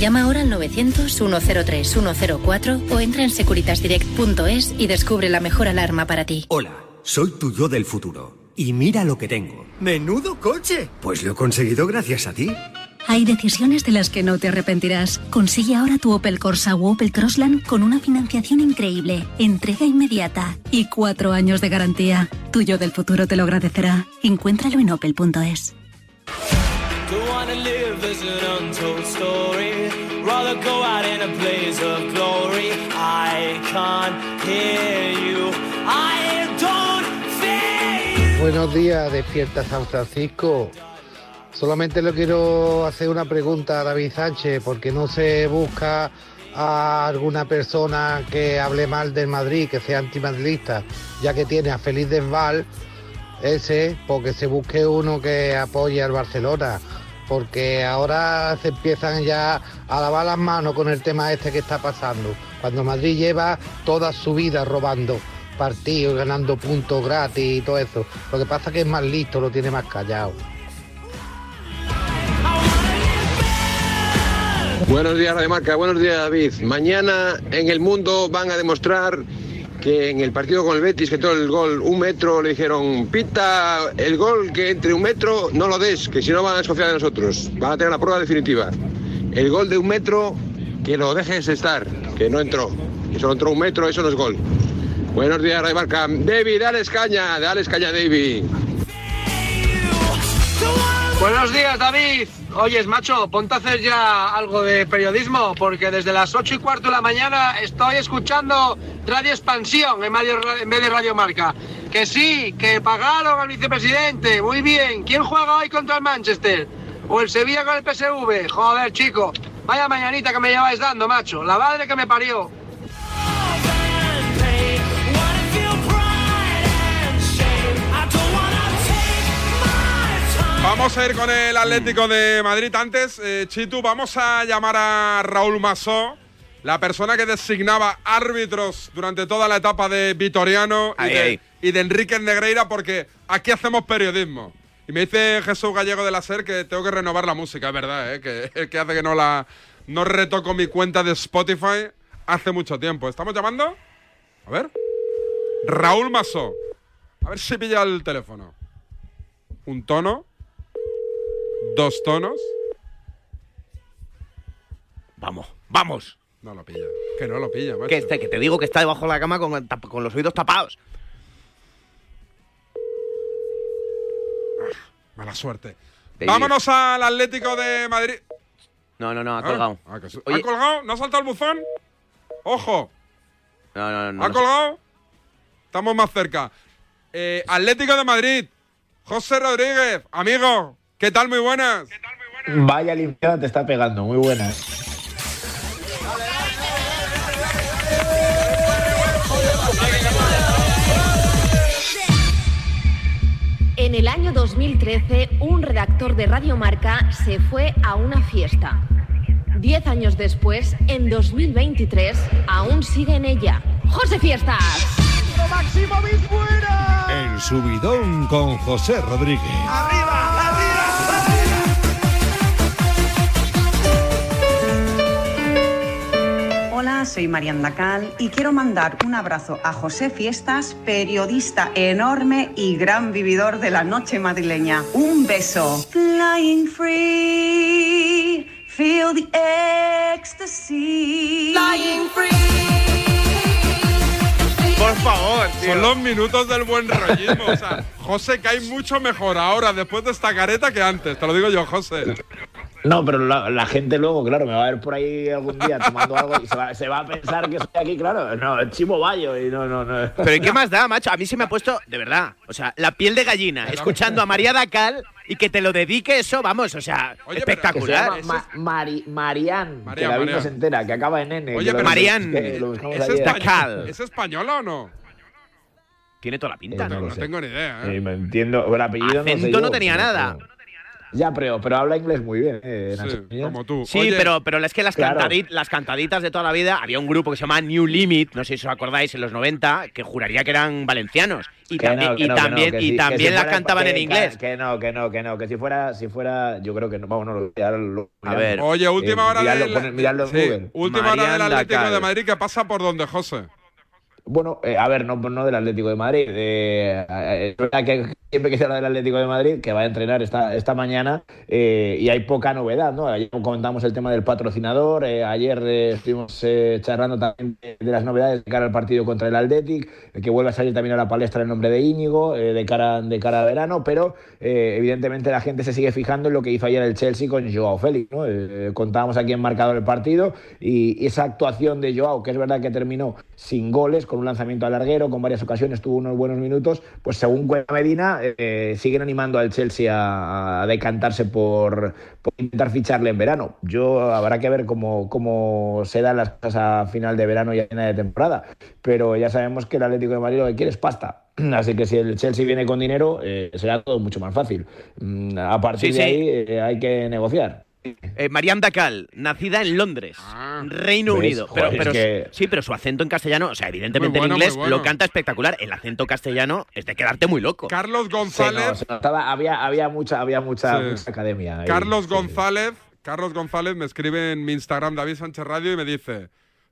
Llama ahora al 900-103-104 o entra en securitasdirect.es y descubre la mejor alarma para ti. Hola, soy tu yo del futuro. Y mira lo que tengo. ¡Menudo coche! Pues lo he conseguido gracias a ti. Hay decisiones de las que no te arrepentirás. Consigue ahora tu Opel Corsa o Opel Crossland con una financiación increíble, entrega inmediata y cuatro años de garantía. Tuyo del futuro te lo agradecerá. Encuéntralo en opel.es. Live as an untold story. Rather go out in a of glory. I can't hear you. Buenos días, despierta San Francisco. Solamente le quiero hacer una pregunta a David Sánchez, porque no se busca a alguna persona que hable mal del Madrid, que sea antimadridista, ya que tiene a Feliz Desval, ese, porque se busque uno que apoye al Barcelona, porque ahora se empiezan ya a lavar las manos con el tema este que está pasando, cuando Madrid lleva toda su vida robando partidos, ganando puntos gratis y todo eso. Lo que pasa es que es más listo, lo tiene más callado. Buenos días, Radio Marca. Buenos días, David. Mañana en el mundo van a demostrar que en el partido con el Betis, que todo el gol un metro, le dijeron, pita el gol que entre un metro, no lo des, que si no van a desconfiar de nosotros. Van a tener la prueba definitiva. El gol de un metro, que lo dejes estar, que no entró. Que solo entró un metro, eso no es gol. Buenos días, Radio Marca. David, dale escaña, dale escaña, David. Buenos días, David. Oyes, macho, ponte a hacer ya algo de periodismo, porque desde las 8 y cuarto de la mañana estoy escuchando Radio Expansión en, radio- en vez de Radio Marca. Que sí, que pagaron al vicepresidente. Muy bien. ¿Quién juega hoy contra el Manchester? ¿O el Sevilla con el PSV? Joder, chico. Vaya mañanita que me lleváis dando, macho. La madre que me parió. Vamos a ir con el Atlético de Madrid. Antes, eh, Chitu, vamos a llamar a Raúl Masó, la persona que designaba árbitros durante toda la etapa de Vitoriano y, de Enrique Negreira, porque aquí hacemos periodismo. Y me dice Jesús Gallego de la SER que tengo que renovar la música, es verdad, ¿eh? que, [laughs] que hace que no la no retoco mi cuenta de Spotify hace mucho tiempo. ¿Estamos llamando? A ver. Raúl Masó. A ver si pilla el teléfono. Un tono. Dos tonos. Vamos, vamos. No lo pilla. Que no lo pilla, macho. Que, este, que te digo que está debajo de la cama con, los oídos tapados. Mala suerte. David. Vámonos al Atlético de Madrid. No, no, no, ha Ah, colgado. ah, que su- Oye. ¿Ha colgado? ¿No ha saltado el buzón? ¡Ojo! No, no, no. ¿Ha no sé. colgado? Estamos más cerca. Eh, Atlético de Madrid. José Rodríguez, amigo. ¿Qué tal? Muy buenas. Vaya limpiada te está pegando, muy buena. En el año 2013, un redactor de Radio Marca se fue a una fiesta. Diez años después, en 2023, aún sigue en ella. ¡José Fiestas! Fuera. El subidón con José Rodríguez. Hola, soy Marianda Cal y quiero mandar un abrazo a José Fiestas, periodista enorme y gran vividor de la noche madrileña. Un beso. Flying free, feel the ecstasy. Flying Por favor, Son los minutos del buen rollismo. O sea, José cae mucho mejor ahora, después de esta careta, que antes. Te lo digo yo, José. No, pero la, la gente luego, claro, me va a ver por ahí algún día tomando algo y se va, se va a pensar que estoy aquí, claro. No, Chimo Bayo y no, no, no. Pero ¿y qué más da, macho? A mí se me ha puesto, de verdad, o sea, la piel de gallina, escuchando a María Dacal y que te lo dedique eso, vamos, o sea, se espectacular. llama Ma- Mari- Marian, Marian, que no se entera, que acaba en N. Oye, pero Marian, ¿Es, español, ¿Es española o no? Tiene toda la pinta. Eh, no No, lo sé. tengo ni idea, ¿eh? Eh, me entiendo, el apellido no sé Acento yo, no tenía pero- nada. Ya, pero, pero habla inglés muy bien, eh, Peña. como tú. Sí, pero, pero es que las, Claro. cantadi- las cantaditas de toda la vida, había un grupo que se llama New Limit, no sé si os acordáis, en los 90, que juraría que eran valencianos. Y Que también, no, que y no, que no, también, y si las cantaban que- en inglés. Que no, que no, que no, que si fuera, si fuera, yo creo que no, vamos, no lo A ver. Oye, última Eh, hora del... sí, última hora del Marian Atlético de Madrid que pasa por donde, José. Bueno, eh, a ver, no, no del Atlético de Madrid. eh, es verdad que siempre que se habla del Atlético de Madrid, que va a entrenar esta, esta mañana, eh, y hay poca novedad, ¿no? Ayer comentamos el tema del patrocinador, eh, ayer eh, estuvimos eh, charlando también de, de las novedades de cara al partido contra el Athletic, eh, que vuelve a salir también a la palestra el nombre de Íñigo, de, cara, de cara a verano, pero evidentemente la gente se sigue fijando en lo que hizo ayer el Chelsea con Joao Félix, ¿no? Contábamos aquí en marcador el partido, y, y esa actuación de Joao, que es verdad que terminó sin goles, con un lanzamiento al larguero, con varias ocasiones, tuvo unos buenos minutos, pues según Cueva Medina, eh, siguen animando al Chelsea a, a decantarse por, por intentar ficharle en verano. Yo habrá que ver cómo, cómo se dan las cosas a final de verano y a final de temporada, pero ya sabemos que el Atlético de Madrid lo que quiere es pasta. [clears throat] Así que si el Chelsea viene con dinero, eh, será todo mucho más fácil. Mm, A partir Sí, de sí. ahí eh, hay que negociar. Eh, Marianne Dacal, nacida en Londres, Reino ¿Ves? Unido. Joder, pero, pero- es que- Sí, pero su acento en castellano, o sea, evidentemente bueno, en inglés bueno. lo canta espectacular. El acento castellano es de quedarte muy loco. Carlos González. notaba- había, había mucha, había mucha, Sí. mucha academia. ahí. Carlos Sí. González, Carlos González me escribe en mi Instagram David Sánchez Radio y me dice,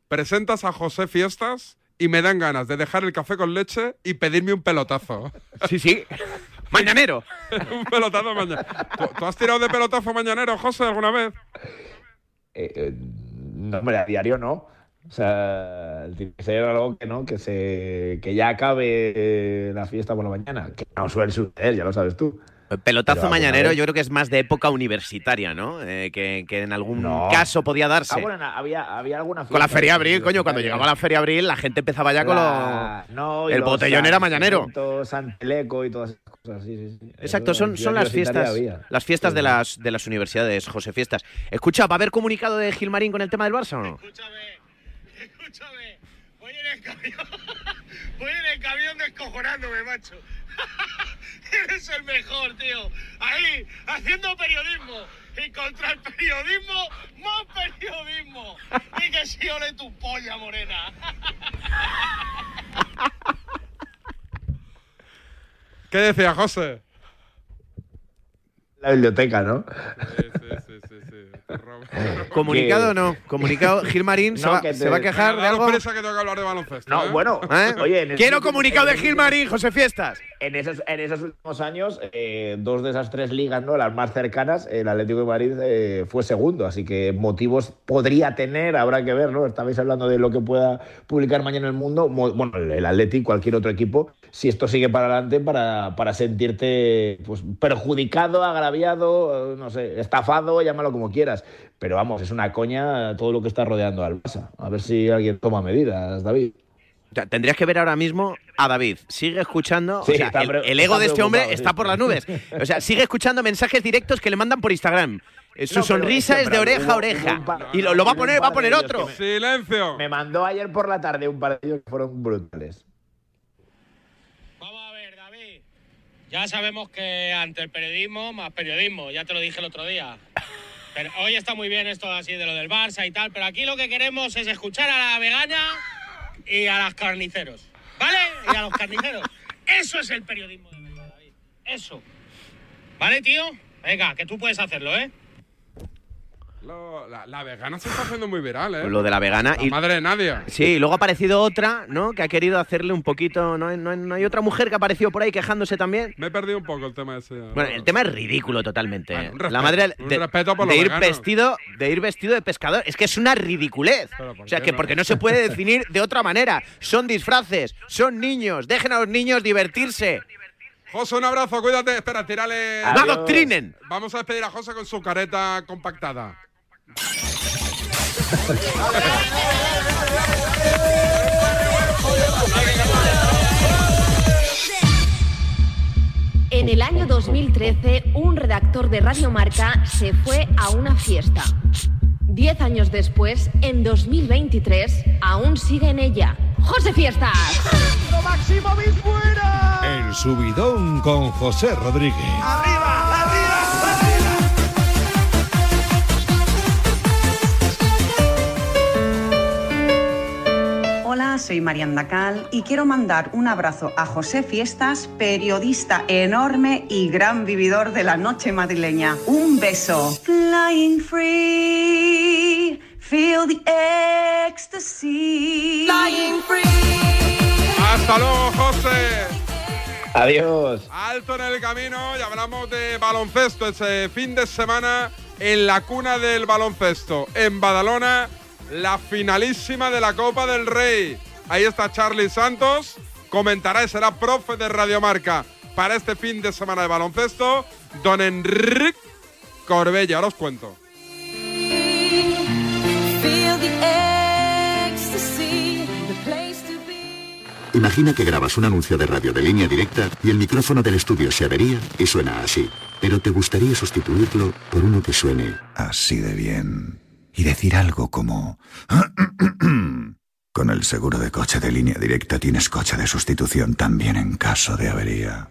presentas a José Fiestas y me dan ganas de dejar el café con leche y pedirme un pelotazo. Sí, sí. [laughs] Mañanero. [laughs] un pelotazo mañana. ¿Tú, tú has tirado de pelotazo mañanero, José, alguna vez? Eh, eh, no, hombre, a diario no. O sea, tiene que ser algo que no, que se que ya acabe la fiesta por la mañana. Que no suele suceder, ya lo sabes tú. Pelotazo Pero mañanero vez- yo creo que es más de época universitaria, ¿no? Eh, que, que en algún No. caso podía darse. Ah, bueno, había, había alguna Con la Feria Abril, coño, cuando llegaba la Feria Abril, la gente empezaba ya con La- lo... no, y el los botellón era mañanero. San Teleco y todas esas cosas. Sí, sí, sí. Exacto, son, son las fiestas, había. las fiestas de las de las universidades, José Fiestas. Escucha, ¿va a haber comunicado de Gilmarín con el tema del Barça o no? Escúchame, voy en el camión, [laughs] voy en el camión descojonándome, macho. [laughs] Eres el mejor, tío. Ahí, haciendo periodismo. Y contra el periodismo, más periodismo. Y que si ole tu polla, morena. ¿Qué decía José? La biblioteca, ¿no? Comunicado Que- [laughs] o no, comunicado. [laughs] Gilmarín se, No, va, que se te- va a quejar de algo. que tengo que hablar de baloncesto. No, ¿eh? bueno, ¿Eh? oye, en Quiero comunicado de en el Gilmarín, José Fiestas. En esos, en esos últimos años, eh, dos de esas tres ligas, ¿no? las más cercanas, el Atlético de Madrid eh, fue segundo, así que motivos podría tener, habrá que ver, ¿no? Estabais hablando de lo que pueda publicar mañana el mundo, Mo- bueno, el, el Atlético, cualquier otro equipo, si esto sigue para adelante, para, para sentirte pues, perjudicado, agraviado, eh, no sé, estafado, llámalo como quieras. Pero vamos, es una coña todo lo que está rodeando al Barça. A ver si alguien toma medidas, David. O sea, tendrías que ver ahora mismo a David. Sigue escuchando. Sí, o sea, el, ego de este hombre está por las nubes. O sea, sigue escuchando mensajes directos que le mandan por Instagram. Eh, Su No, sonrisa es que, es de oreja a oreja. par- y lo, lo va a poner, va a poner otro. ¡Silencio! Me mandó ayer por la tarde un par de ellos que fueron brutales. Ya sabemos que ante el periodismo, más periodismo, ya te lo dije el otro día. Hoy está muy bien esto así de lo del Barça y tal, pero aquí lo que queremos es escuchar a la vegana y a los carniceros. ¿Vale? Y a los carniceros. Eso es el periodismo de verdad, David. Eso. ¿Vale, tío? Venga, que tú puedes hacerlo, ¿eh? Lo- la, la vegana se está haciendo muy viral, ¿eh? Lo de la vegana. La y- madre de Nadia. Sí, y luego ha aparecido otra, ¿no? Que ha querido hacerle un poquito. ¿no? ¿No, no hay otra mujer que ha aparecido por ahí quejándose también? Me he perdido un poco el tema ese. Bueno, el tema es ridículo totalmente. Bueno, un respeto, la madre de, ir veganos. vestido, de ir vestido de pescador. Es que es una ridiculez. ¿por O sea, que porque no se puede definir de otra manera. Son disfraces, son niños. Dejen a los niños divertirse. José, un abrazo, cuídate. Espera, tírale. ¡No adoctrinen! Vamos a despedir a José con su careta compactada. En el año 2013, un redactor de Radio Marca se fue a una fiesta. Diez años después, en 2023, aún sigue en ella. ¡José Fiestas! Máximo! El subidón con José Rodríguez. ¡Arriba, arriba, Hola, soy Marianda Cal y quiero mandar un abrazo a José Fiestas, periodista enorme y gran vividor de la noche madrileña. Un beso. Flying free, feel the ecstasy. Flying free. Hasta luego, José. Adiós. Alto en el camino y hablamos de baloncesto ese fin de semana en la cuna del baloncesto. En Badalona, la finalísima de la Copa del Rey. Ahí está Charlie Santos, comentará y será profe de Radiomarca para este fin de semana de baloncesto. Don Enrique Corbella, ahora os cuento. Imagina que grabas un anuncio de radio de línea directa y el micrófono del estudio se avería y suena así. Pero te gustaría sustituirlo por uno que suene Así de bien. Y decir algo como... [clears throat] [clears throat] Con el seguro de coche de línea directa tienes coche de sustitución también en caso de avería.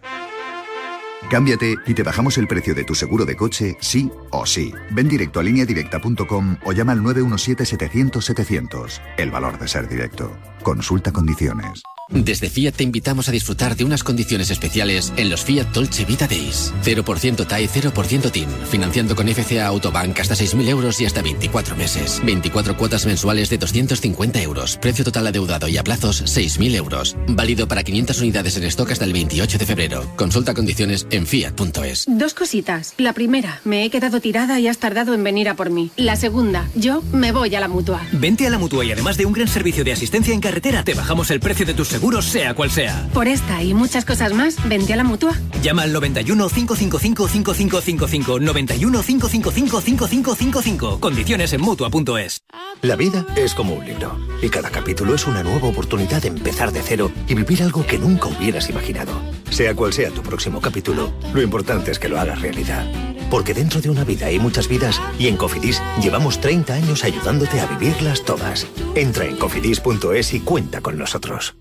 Cámbiate y te bajamos el precio de tu seguro de coche, sí o sí. Ven directo a lineadirecta.com o llama al 917-700-700. El valor de ser directo. Consulta condiciones. Desde Fiat te invitamos a disfrutar de unas condiciones especiales en los Fiat Dolce Vita Days. 0% TAE, 0% TIN. Financiando con FCA Autobank hasta 6.000 euros y hasta 24 meses. 24 cuotas mensuales de 250 euros. Precio total adeudado y a plazos 6.000 euros. Válido para 500 unidades en stock hasta el 28 de febrero. Consulta condiciones en fiat.es. Dos cositas. La primera, me he quedado tirada y has tardado en venir a por mí. La segunda, yo me voy a la mutua. Vente a la mutua y además de un gran servicio de asistencia en carretera, te bajamos el precio de tus seguros, sea cual sea. Por esta y muchas cosas más, vente a la mutua. Llama al 91 555 5555 91 555 5555. Condiciones en mutua.es. La vida es como un libro y cada capítulo es una nueva oportunidad de empezar de cero y vivir algo que nunca hubieras imaginado. Sea cual sea tu próximo capítulo, lo importante es que lo hagas realidad. Porque dentro de una vida hay muchas vidas y en Cofidis llevamos 30 años ayudándote a vivirlas todas. Entra en cofidis.es y cuenta con nosotros.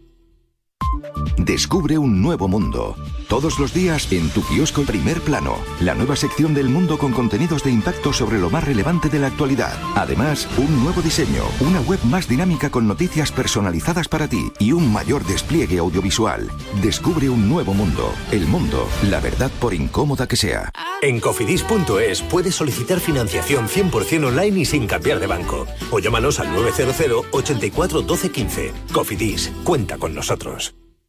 Descubre un nuevo mundo. Todos los días en tu kiosco Primer Plano, la nueva sección del mundo con contenidos de impacto sobre lo más relevante de la actualidad. Además, un nuevo diseño, una web más dinámica con noticias personalizadas para ti y un mayor despliegue audiovisual. Descubre un nuevo mundo. El mundo, la verdad por incómoda que sea. En cofidis.es puedes solicitar financiación 100% online y sin cambiar de banco. O llámanos al 900 84 12 15. Cofidis, cuenta con nosotros.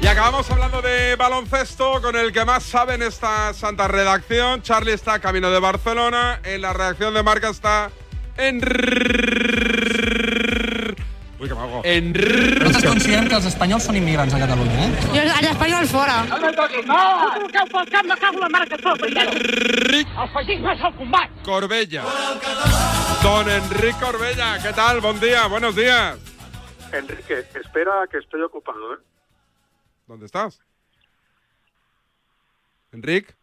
Y acabamos hablando de baloncesto con el que más sabe en esta santa redacción. Charlie está camino de Barcelona. En la redacción de marca está en. Uy, que me hago. En. Nosaltres considerem que els espanyols són immigrants a Catalunya, eh? I els espanyols fora. No me toquis, no! Tu truqueu pel camp, me cago la mare que trobo, El feixisme és el combat. Corbella. Don Enrique Corbella, ¿qué tal? Buen día, buenos días. Enrique, espera que estoy ocupado, ¿eh? ¿Dónde estás? Enrique.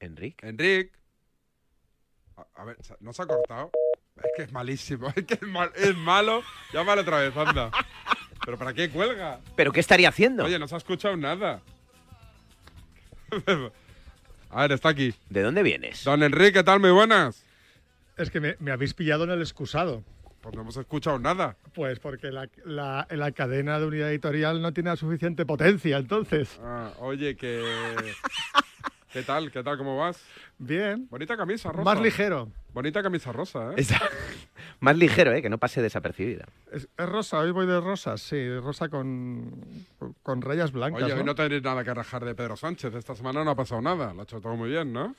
Enrique. Enrique. A, a ver, ¿no se ha cortado? Es que es malísimo, [laughs] es que es, mal- es malo. Llámalo otra vez, anda. ¿Pero para qué cuelga? ¿Pero qué estaría haciendo? Oye, no se ha escuchado nada. [laughs] A ver, está aquí. ¿De dónde vienes? Don Enrique, ¿qué tal? Muy buenas. Es que me, me habéis pillado en el excusado. Pues no hemos escuchado nada. Pues porque la, la- la cadena de unidad editorial no tiene la suficiente potencia, entonces. Ah, oye, que... [laughs] ¿Qué tal? ¿Qué tal? ¿Cómo vas? Bien. Bonita camisa rosa. Más ligero. Bonita camisa rosa, ¿eh? Esa- [laughs] Más ligero, ¿eh? Que no pase desapercibida. Es, es rosa, hoy voy de rosa, sí, rosa con, con rayas blancas. Oye, ¿no? hoy no tenéis nada que rajar de Pedro Sánchez. Esta semana no ha pasado nada. Lo ha hecho todo muy bien, ¿no?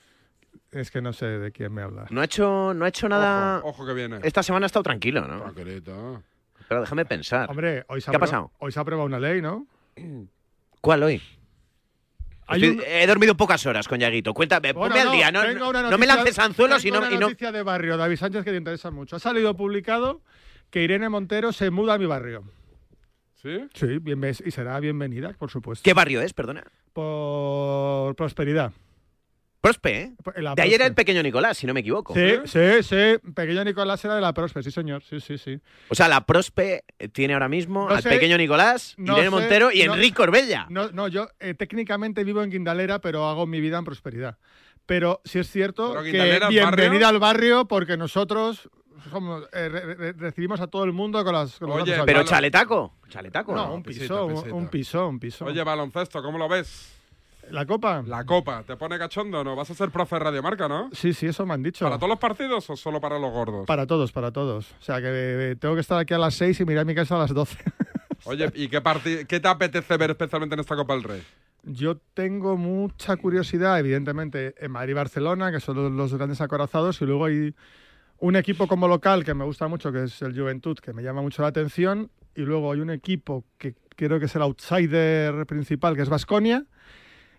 Es que no sé de quién me habla. No ha hecho, no ha hecho nada. Ojo, ojo que viene. Esta semana ha estado tranquilo, ¿no? Tranquilito. Pero déjame pensar. Hombre, hoy se, ¿Qué ha pasado? hoy se ha aprobado una ley, ¿no? ¿Cuál hoy? Hay Estoy- un- He dormido pocas horas con Yaguito. Cuéntame, Bueno, ponme al día. No, no me lances anzuelos y tengo no. una y no- noticia de barrio, David Sánchez, que te interesa mucho. Ha salido publicado que Irene Montero se muda a mi barrio. ¿Sí? Sí, bien, y será bienvenida, por supuesto. ¿Qué barrio es, perdona? Por prosperidad. Prospe, ¿eh? La De ayer era Prospe. el pequeño Nicolás, si no me equivoco. Sí, sí, sí. Pequeño Nicolás era de la Prospe, sí, señor. Sí, sí, sí. O sea, la Prospe tiene ahora mismo No al sé, pequeño Nicolás, no Irene sé, Montero y no- Enrique Orbella. No, no, yo eh, técnicamente vivo en Guindalera, pero hago mi vida en prosperidad. Pero sí es cierto que bienvenida al barrio porque nosotros somos, eh, re- re- recibimos a todo el mundo con las. Con Oye, Pero chaletaco. Chaletaco. No, ¿no? un piso, Pisito, un- pisito. un piso, un piso. Oye, baloncesto, ¿cómo lo ves? ¿La copa? La copa, ¿te pone cachondo no? Vas a ser profe de Radiomarca, ¿no? Sí, sí, eso me han dicho. ¿Para todos los partidos o solo para los gordos? Para todos, para todos. O sea, que eh, tengo que estar aquí a las 6 y mirar mi casa a las 12. [laughs] Oye, ¿y qué, qué te apetece ver especialmente en esta Copa del Rey? Yo tengo mucha curiosidad, evidentemente, en Madrid y Barcelona, que son los- los grandes acorazados, y luego hay un equipo como local que me gusta mucho, que es el Juventud, que me llama mucho la atención, y luego hay un equipo que creo que es el outsider principal, que es Vasconia,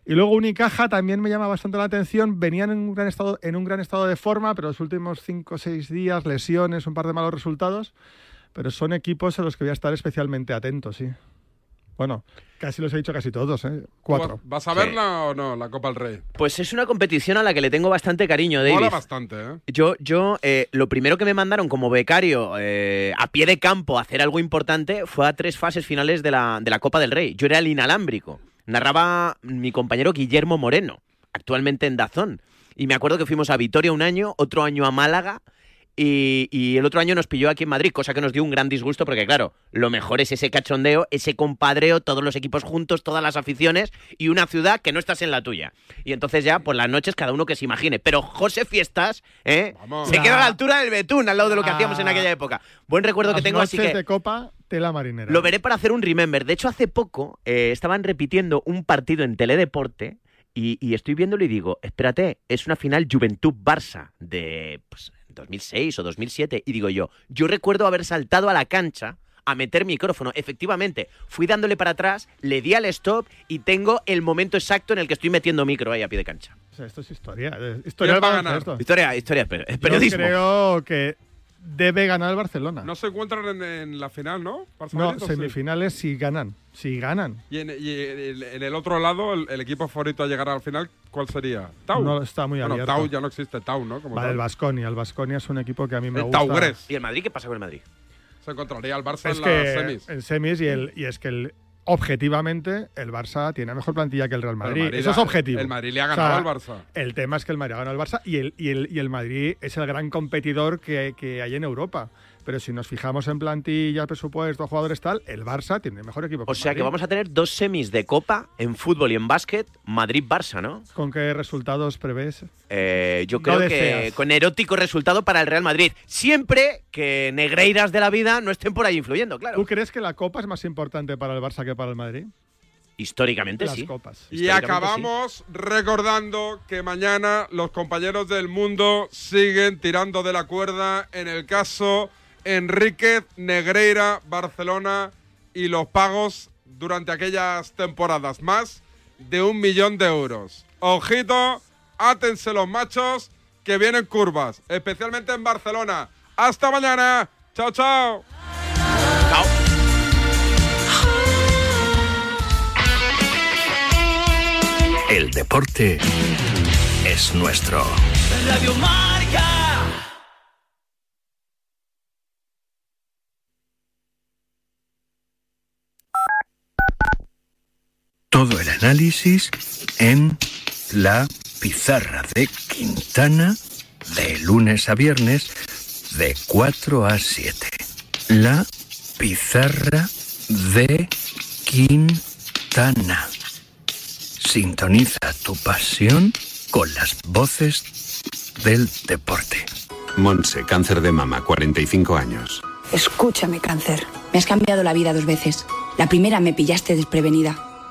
y luego Unicaja también me llama bastante la atención. Venían en un gran estado, en un gran estado de forma, pero los últimos 5 o 6 días, lesiones, un par de malos resultados. Pero son equipos a los que voy a estar especialmente atento, sí. Bueno, casi los he dicho casi todos, ¿eh? Cuatro. ¿Vas a Sí. verla o no, la Copa del Rey? Pues es una competición a la que le tengo bastante cariño, David. Mola bastante, ¿eh? Yo, yo eh, lo primero que me mandaron como becario eh, a pie de campo a hacer algo importante fue a tres fases finales de la, de la Copa del Rey. Yo era el inalámbrico. Narraba mi compañero Guillermo Moreno, actualmente en Dazón. Y me acuerdo que fuimos a Vitoria un año, otro año a Málaga. Y, y el otro año nos pilló aquí en Madrid, cosa que nos dio un gran disgusto porque, claro, lo mejor es ese cachondeo, ese compadreo, todos los equipos juntos, todas las aficiones y una ciudad que no estás en la tuya. Y entonces ya, por las noches, cada uno que se imagine. Pero José Fiestas, ¿eh? Se queda a la altura del Betún, al lado de lo que hacíamos en aquella época. Buen recuerdo que tengo, así que... de copa, tela marinera. Lo veré para hacer un remember. De hecho, hace poco eh, estaban repitiendo un partido en Teledeporte y, y estoy viéndolo y digo, espérate, es una final Juventud-Barça de pues, 2006 o 2007. Y digo yo, yo recuerdo haber saltado a la cancha a meter micrófono. Efectivamente, fui dándole para atrás, le di al stop y tengo el momento exacto en el que estoy metiendo micro ahí a pie de cancha. O sea, esto es historia. eh, Historia va a ganar? Historia, historia, pero es Yo periodismo. creo que debe ganar el Barcelona. No se encuentran en, en la final, ¿no? Barça No, Madrid, ¿o sí? semifinales si ganan. Si ganan. Y, en, y en- en el otro lado, el, el equipo favorito a llegar al final, ¿cuál sería? Tau. No, está muy bueno, abierto. Tau ya no existe, Tau, ¿no? Como Vale, tal. el Vasconia. El Vasconia es un equipo que a mí me El gusta. Taugres. ¿Y el Madrid? ¿Qué pasa con el Madrid? Se encontraría el Barça Es en que las semis. en semis y, el, y es que el, objetivamente el Barça tiene mejor plantilla que el Real Madrid. Madrid Eso es objetivo. el Madrid le ha O sea, ganado al Barça. El tema es que el Madrid ha ganado al Barça y el, y el, y el Madrid es el gran competidor que, que hay en Europa. Pero si nos fijamos en plantilla, presupuesto, jugadores tal, el Barça tiene mejor equipo. O sea que vamos a tener dos semis de Copa en fútbol y en básquet, Madrid-Barça, ¿no? ¿Con qué resultados prevés? Eh, yo No creo que con erótico resultado para el Real Madrid. Siempre que negreiras de la vida no estén por ahí influyendo, claro. ¿Tú crees que la Copa es más importante para el Barça que para el Madrid? Históricamente Las sí. copas. Y Históricamente acabamos recordando que mañana los compañeros del mundo siguen tirando de la cuerda en el caso Enríquez, Negreira, Barcelona y los pagos durante aquellas temporadas. Más de un millón de euros. Ojito, átense los machos que vienen curvas, especialmente en Barcelona. Hasta mañana. Chao, chao. El deporte es nuestro. Radio. Todo el análisis en la pizarra de Quintana de lunes a viernes de 4 a 7. La pizarra de Quintana. Sintoniza tu pasión con las voces del deporte. Monse, cáncer de mama, 45 años. Escúchame, cáncer. Me has cambiado la vida dos veces. La primera me pillaste desprevenida,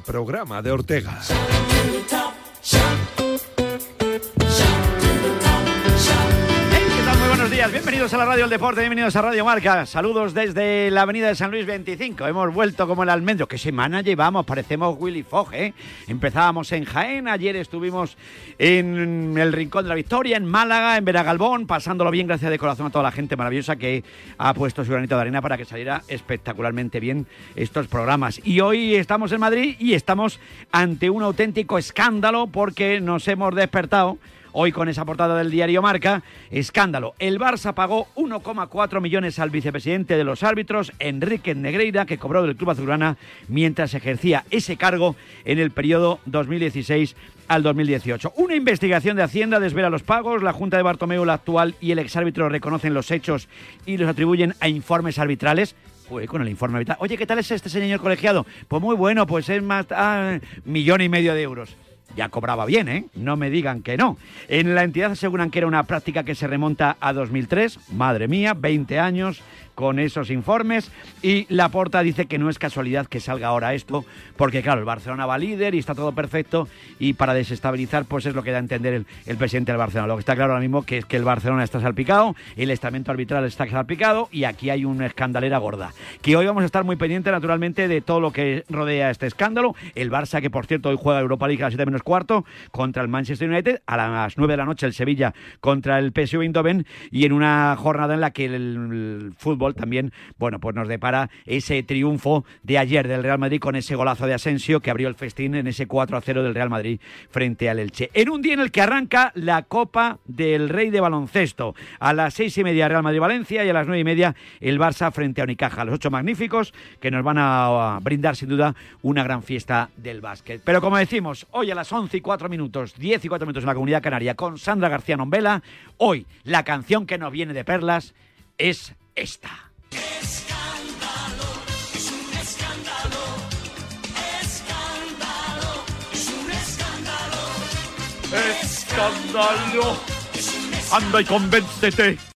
Programa de Ortega. Bienvenidos a la Radio del Deporte, bienvenidos a Radio Marca. Saludos desde la avenida de San Luis 25. Hemos vuelto como el almendro. ¿Qué semana llevamos? Parecemos Willy Fogg, ¿eh? Empezábamos en Jaén, ayer estuvimos en el Rincón de la Victoria, en Málaga, en Veragalbón, pasándolo bien, gracias de corazón a toda la gente maravillosa que ha puesto su granito de arena para que saliera espectacularmente bien estos programas. Y hoy estamos en Madrid y estamos ante un auténtico escándalo porque nos hemos despertado Hoy con esa portada del diario Marca, escándalo. El Barça pagó 1,4 millones al vicepresidente de los árbitros, Enrique Negreira, que cobró del Club Azulgrana mientras ejercía ese cargo en el periodo 2016 al 2018. Una investigación de Hacienda desvela los pagos, la Junta de Bartomeu, la actual y el exárbitro reconocen los hechos y los atribuyen a informes arbitrales. Uy, con el informe arbitral. Oye, ¿qué tal es este señor colegiado? Pues muy bueno, pues es más... Ah, millón y medio de euros ya cobraba bien, ¿eh? No me digan que no. En la entidad aseguran que era una práctica que se remonta a 2003. Madre mía, 20 años con esos informes y Laporta dice que no es casualidad que salga ahora esto, porque claro, el Barcelona va líder y está todo perfecto y para desestabilizar pues es lo que da a entender el, el presidente del Barcelona. Lo que está claro ahora mismo que es que el Barcelona está salpicado, el estamento arbitral está salpicado y aquí hay una escandalera gorda. Que hoy vamos a estar muy pendientes naturalmente de todo lo que rodea este escándalo. El Barça, que por cierto hoy juega Europa League a las 7 menos cuarto contra el Manchester United, a las 9 de la noche el Sevilla contra el PSV Eindhoven y en una jornada en la que el, el fútbol también, bueno, pues nos depara ese triunfo de ayer del Real Madrid con ese golazo de Asensio que abrió el festín en ese 4 a 0 del Real Madrid frente al Elche. En un día en el que arranca la Copa del Rey de Baloncesto. A las seis y media Real Madrid-Valencia y a las nueve y media el Barça frente a Unicaja. Los ocho magníficos que nos van a brindar sin duda una gran fiesta del básquet. Pero como decimos, hoy a las 11 y 4 minutos, 10 y 4 minutos en la Comunidad Canaria con Sandra García Nombela, hoy la canción que nos viene de perlas es esta. Escándalo, es un escándalo, escándalo, es un escándalo. ¡Escándalo! Anda y convéncete.